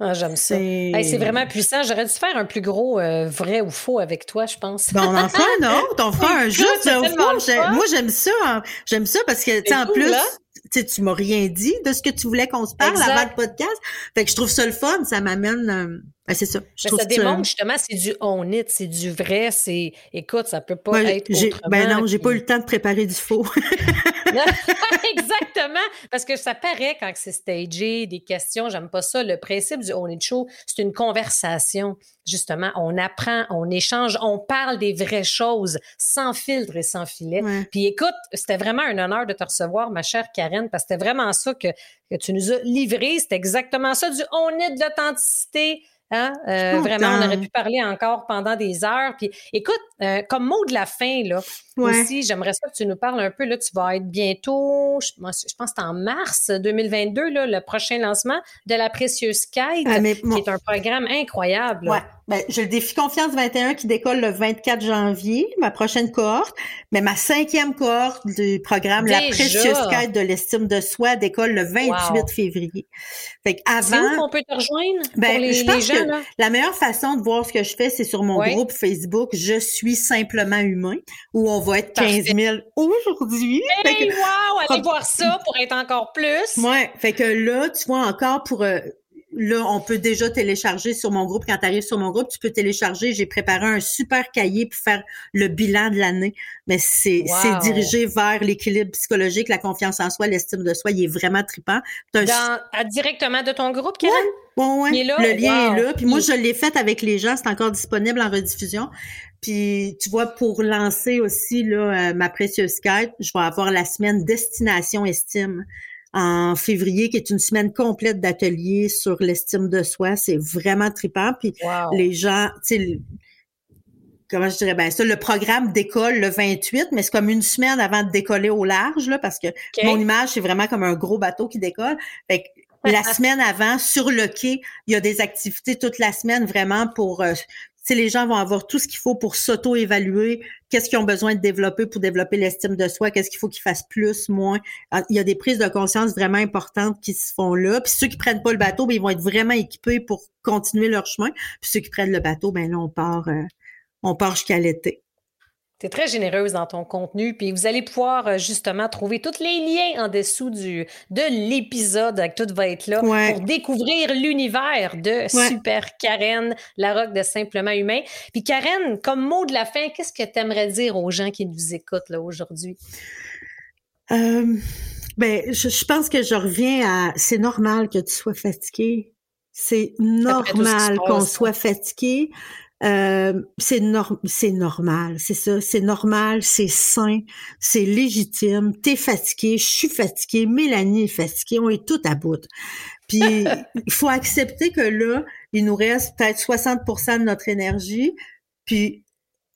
Ah, J'aime ça. C'est Hey, vraiment puissant. J'aurais dû faire un plus gros euh, vrai ou faux avec toi, je pense. Ben, on en fera un autre, on fera un juste le J'ai- fun. Moi, j'aime ça. hein. J'aime ça parce que, tu en cool, plus, tu sais, tu m'as rien dit de ce que tu voulais qu'on se parle Exact. avant le podcast. Fait que je trouve ça le fun. Ça m'amène, euh, ben, c'est ça. Je trouve ça démontre justement, c'est du on it, c'est du vrai, c'est. Écoute, ça peut pas Ouais, être. autrement, ben non, j'ai puis- pas eu le temps de préparer du faux. Exactement. Parce que ça paraît quand c'est stagé, des questions, j'aime pas ça. Le principe du On It Show, c'est une conversation. Justement, on apprend, on échange, on parle des vraies choses sans filtre et sans filet. Ouais. Puis écoute, c'était vraiment un honneur de te recevoir, ma chère Karen, parce que c'était vraiment ça que, que tu nous as livré. C'était exactement ça, du on est de l'authenticité. Hein? Euh, vraiment, on aurait pu parler encore pendant des heures. Puis écoute, euh, comme mot de la fin, là, Ouais. aussi, j'aimerais ça que tu nous parles un peu. Là, tu vas être bientôt, je, moi, je pense que c'est en mars 2022, là, le prochain lancement de la Précieuse Quête, Ah, mais qui est un programme incroyable. Ouais. Ben, j'ai le défi confiance 21 qui décolle le 24 janvier, ma prochaine cohorte. Mais ma cinquième cohorte du programme La précieuse quête de l'estime de soi décolle le 28 Wow. février. Fait qu'avant, qu'on peut te rejoindre Ben, pour les, je pense les gens? que Là? la meilleure façon de voir ce que je fais, c'est sur mon Ouais. groupe Facebook Je suis simplement humain, où on va être Parfait. 15 000 aujourd'hui. Hey, wow! Allez voir ça pour être encore plus. Ouais, fait que là, tu vois encore pour euh, là, on peut déjà télécharger sur mon groupe. Quand tu arrives sur mon groupe, tu peux télécharger. J'ai préparé un super cahier pour faire le bilan de l'année. Mais c'est Wow. dirigé vers l'équilibre psychologique, la confiance en soi, l'estime de soi. Il est vraiment trippant. Dans, à- directement de ton groupe, Karen? Bon, ouais. Il est là? Le lien Wow. est là. Puis moi, je l'ai fait avec les gens. C'est encore disponible en rediffusion. Puis tu vois, pour lancer aussi là, euh, ma précieuse quête, je vais avoir la semaine Destination Estime en février, qui est une semaine complète d'ateliers sur l'estime de soi. C'est vraiment trippant. Puis Wow. les gens, tu sais, comment je dirais ben ça le programme décolle le 28 mais c'est comme une semaine avant de décoller au large là parce que mon image c'est vraiment comme un gros bateau qui décolle fait que la semaine avant sur le quai il y a des activités toute la semaine vraiment pour euh, les gens vont avoir tout ce qu'il faut pour s'auto-évaluer, qu'est-ce qu'ils ont besoin de développer pour développer l'estime de soi, qu'est-ce qu'il faut qu'ils fassent plus, moins? Ah, il y a des prises de conscience vraiment importantes qui se font là. Puis ceux qui prennent pas le bateau, ben, ils vont être vraiment équipés pour continuer leur chemin. Puis ceux qui prennent le bateau, ben là, on part, euh, on part jusqu'à l'été. Tu es très généreuse dans ton contenu, puis vous allez pouvoir euh, justement trouver tous les liens en dessous du, de l'épisode. Tout va être là pour découvrir l'univers de Super Karen, la rock de Simplement Humain. Puis Karen, comme mot de la fin, qu'est-ce que tu aimerais dire aux gens qui nous écoutent là aujourd'hui? Euh, ben, je, je, pense que je reviens à c'est normal que tu sois fatigué. C'est normal qu'on soit fatigué. Euh, c'est c'est normal, c'est ça, c'est normal, c'est sain, c'est légitime. T'es fatigué, je suis fatiguée, Mélanie est fatiguée, on est tout à bout. Puis il faut accepter que là, il nous reste peut-être 60% de notre énergie, puis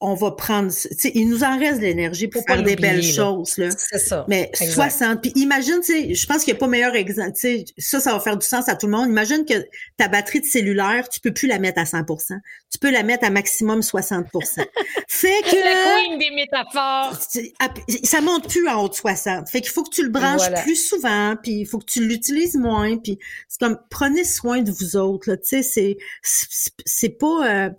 on va prendre, tu sais, il nous en reste de l'énergie pour faire des belles choses, là. C'est ça. Mais 60, puis imagine, tu sais, je pense qu'il n'y a pas meilleur exemple, tu sais, ça, ça va faire du sens à tout le monde. Imagine que ta batterie de cellulaire, tu peux plus la mettre à 100% Tu peux la mettre à maximum 60% Fait que... La queen des métaphores! Ça monte plus en haut de 60. Fait qu'il faut que tu le branches plus souvent, puis il faut que tu l'utilises moins, puis c'est comme, prenez soin de vous autres, là, tu sais, c'est, c'est pas... Euh,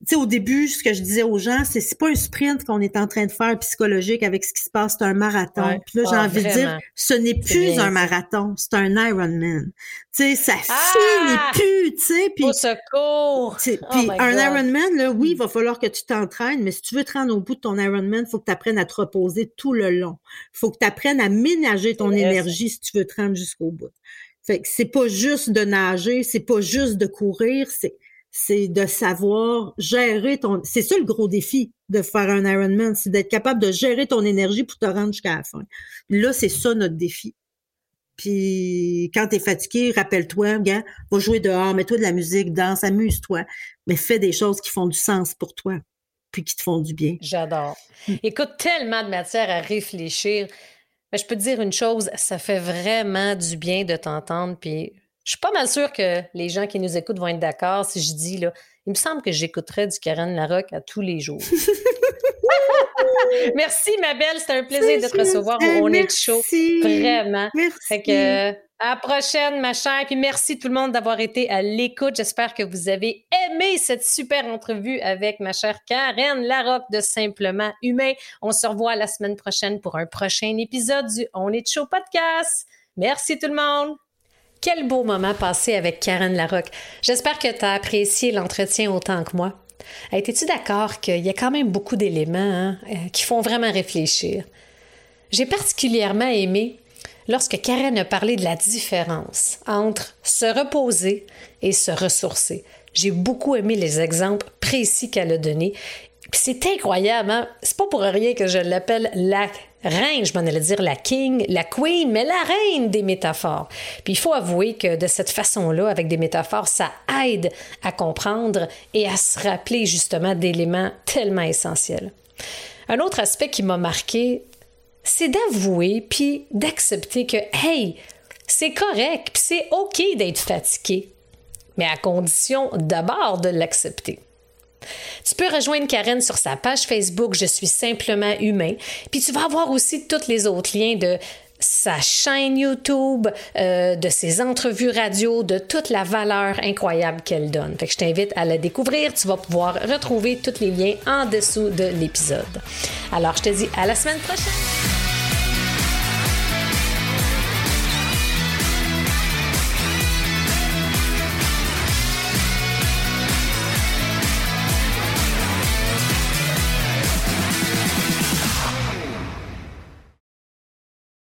tu sais, au début, ce que je disais aux gens, c'est c'est pas un sprint qu'on est en train de faire psychologique avec ce qui se passe, c'est un marathon. Puis là, j'ai ah, envie de dire, ce n'est plus un marathon, c'est un Ironman. Tu sais, ça ah! finit plus, tu sais. Puis, au secours! Puis oh un Ironman, là, oui, il va falloir que tu t'entraînes, mais si tu veux te rendre au bout de ton Ironman, il faut que tu apprennes à te reposer tout le long. Il faut que tu apprennes à ménager ton énergie si tu veux te rendre jusqu'au bout. Fait que c'est pas juste de nager, c'est pas juste de courir, c'est c'est de savoir gérer ton. C'est ça le gros défi de faire un Ironman, c'est d'être capable de gérer ton énergie pour te rendre jusqu'à la fin. Là, c'est ça notre défi. Puis quand t'es fatigué, rappelle-toi, gars, va jouer dehors, mets-toi de la musique, danse, amuse-toi, mais fais des choses qui font du sens pour toi, puis qui te font du bien. J'adore. Hmm. Écoute, tellement de matière à réfléchir. Mais je peux te dire une chose, ça fait vraiment du bien de t'entendre, puis je suis pas mal sûre que les gens qui nous écoutent vont être d'accord si je dis, là, il me semble que j'écouterais du Karen Larocque à tous les jours. merci, ma belle. C'était un plaisir de te recevoir au On est chaud. Vraiment. Merci. que, à la prochaine, ma chère. Puis merci tout le monde d'avoir été à l'écoute. J'espère que vous avez aimé cette super entrevue avec ma chère Karen Larocque de Simplement Humain. On se revoit la semaine prochaine pour un prochain épisode du On est chaud podcast. Merci tout le monde. Quel beau moment passé avec Karen Larocque. J'espère que tu as apprécié l'entretien autant que moi. Étais-tu d'accord qu'il y a quand même beaucoup d'éléments hein, euh, qui font vraiment réfléchir? J'ai particulièrement aimé lorsque Karen a parlé de la différence entre se reposer et se ressourcer. J'ai beaucoup aimé les exemples précis qu'elle a donnés. c'est incroyable, hein? C'est pas pour rien que je l'appelle la reine, je m'en allais dire la king, la queen, mais la reine des métaphores. Puis il faut avouer que de cette façon-là, avec des métaphores, ça aide à comprendre et à se rappeler justement d'éléments tellement essentiels. Un autre aspect qui m'a marqué, c'est d'avouer puis d'accepter que, hey, c'est correct, puis c'est OK d'être fatigué, mais à condition d'abord de l'accepter. Tu peux rejoindre Karen sur sa page Facebook Je suis simplement humain. Puis tu vas avoir aussi tous les autres liens de sa chaîne YouTube, euh, de ses entrevues radio, de toute la valeur incroyable qu'elle donne. Fait je t'invite à la découvrir. Tu vas pouvoir retrouver tous les liens en dessous de l'épisode. Alors, je te dis à la semaine prochaine.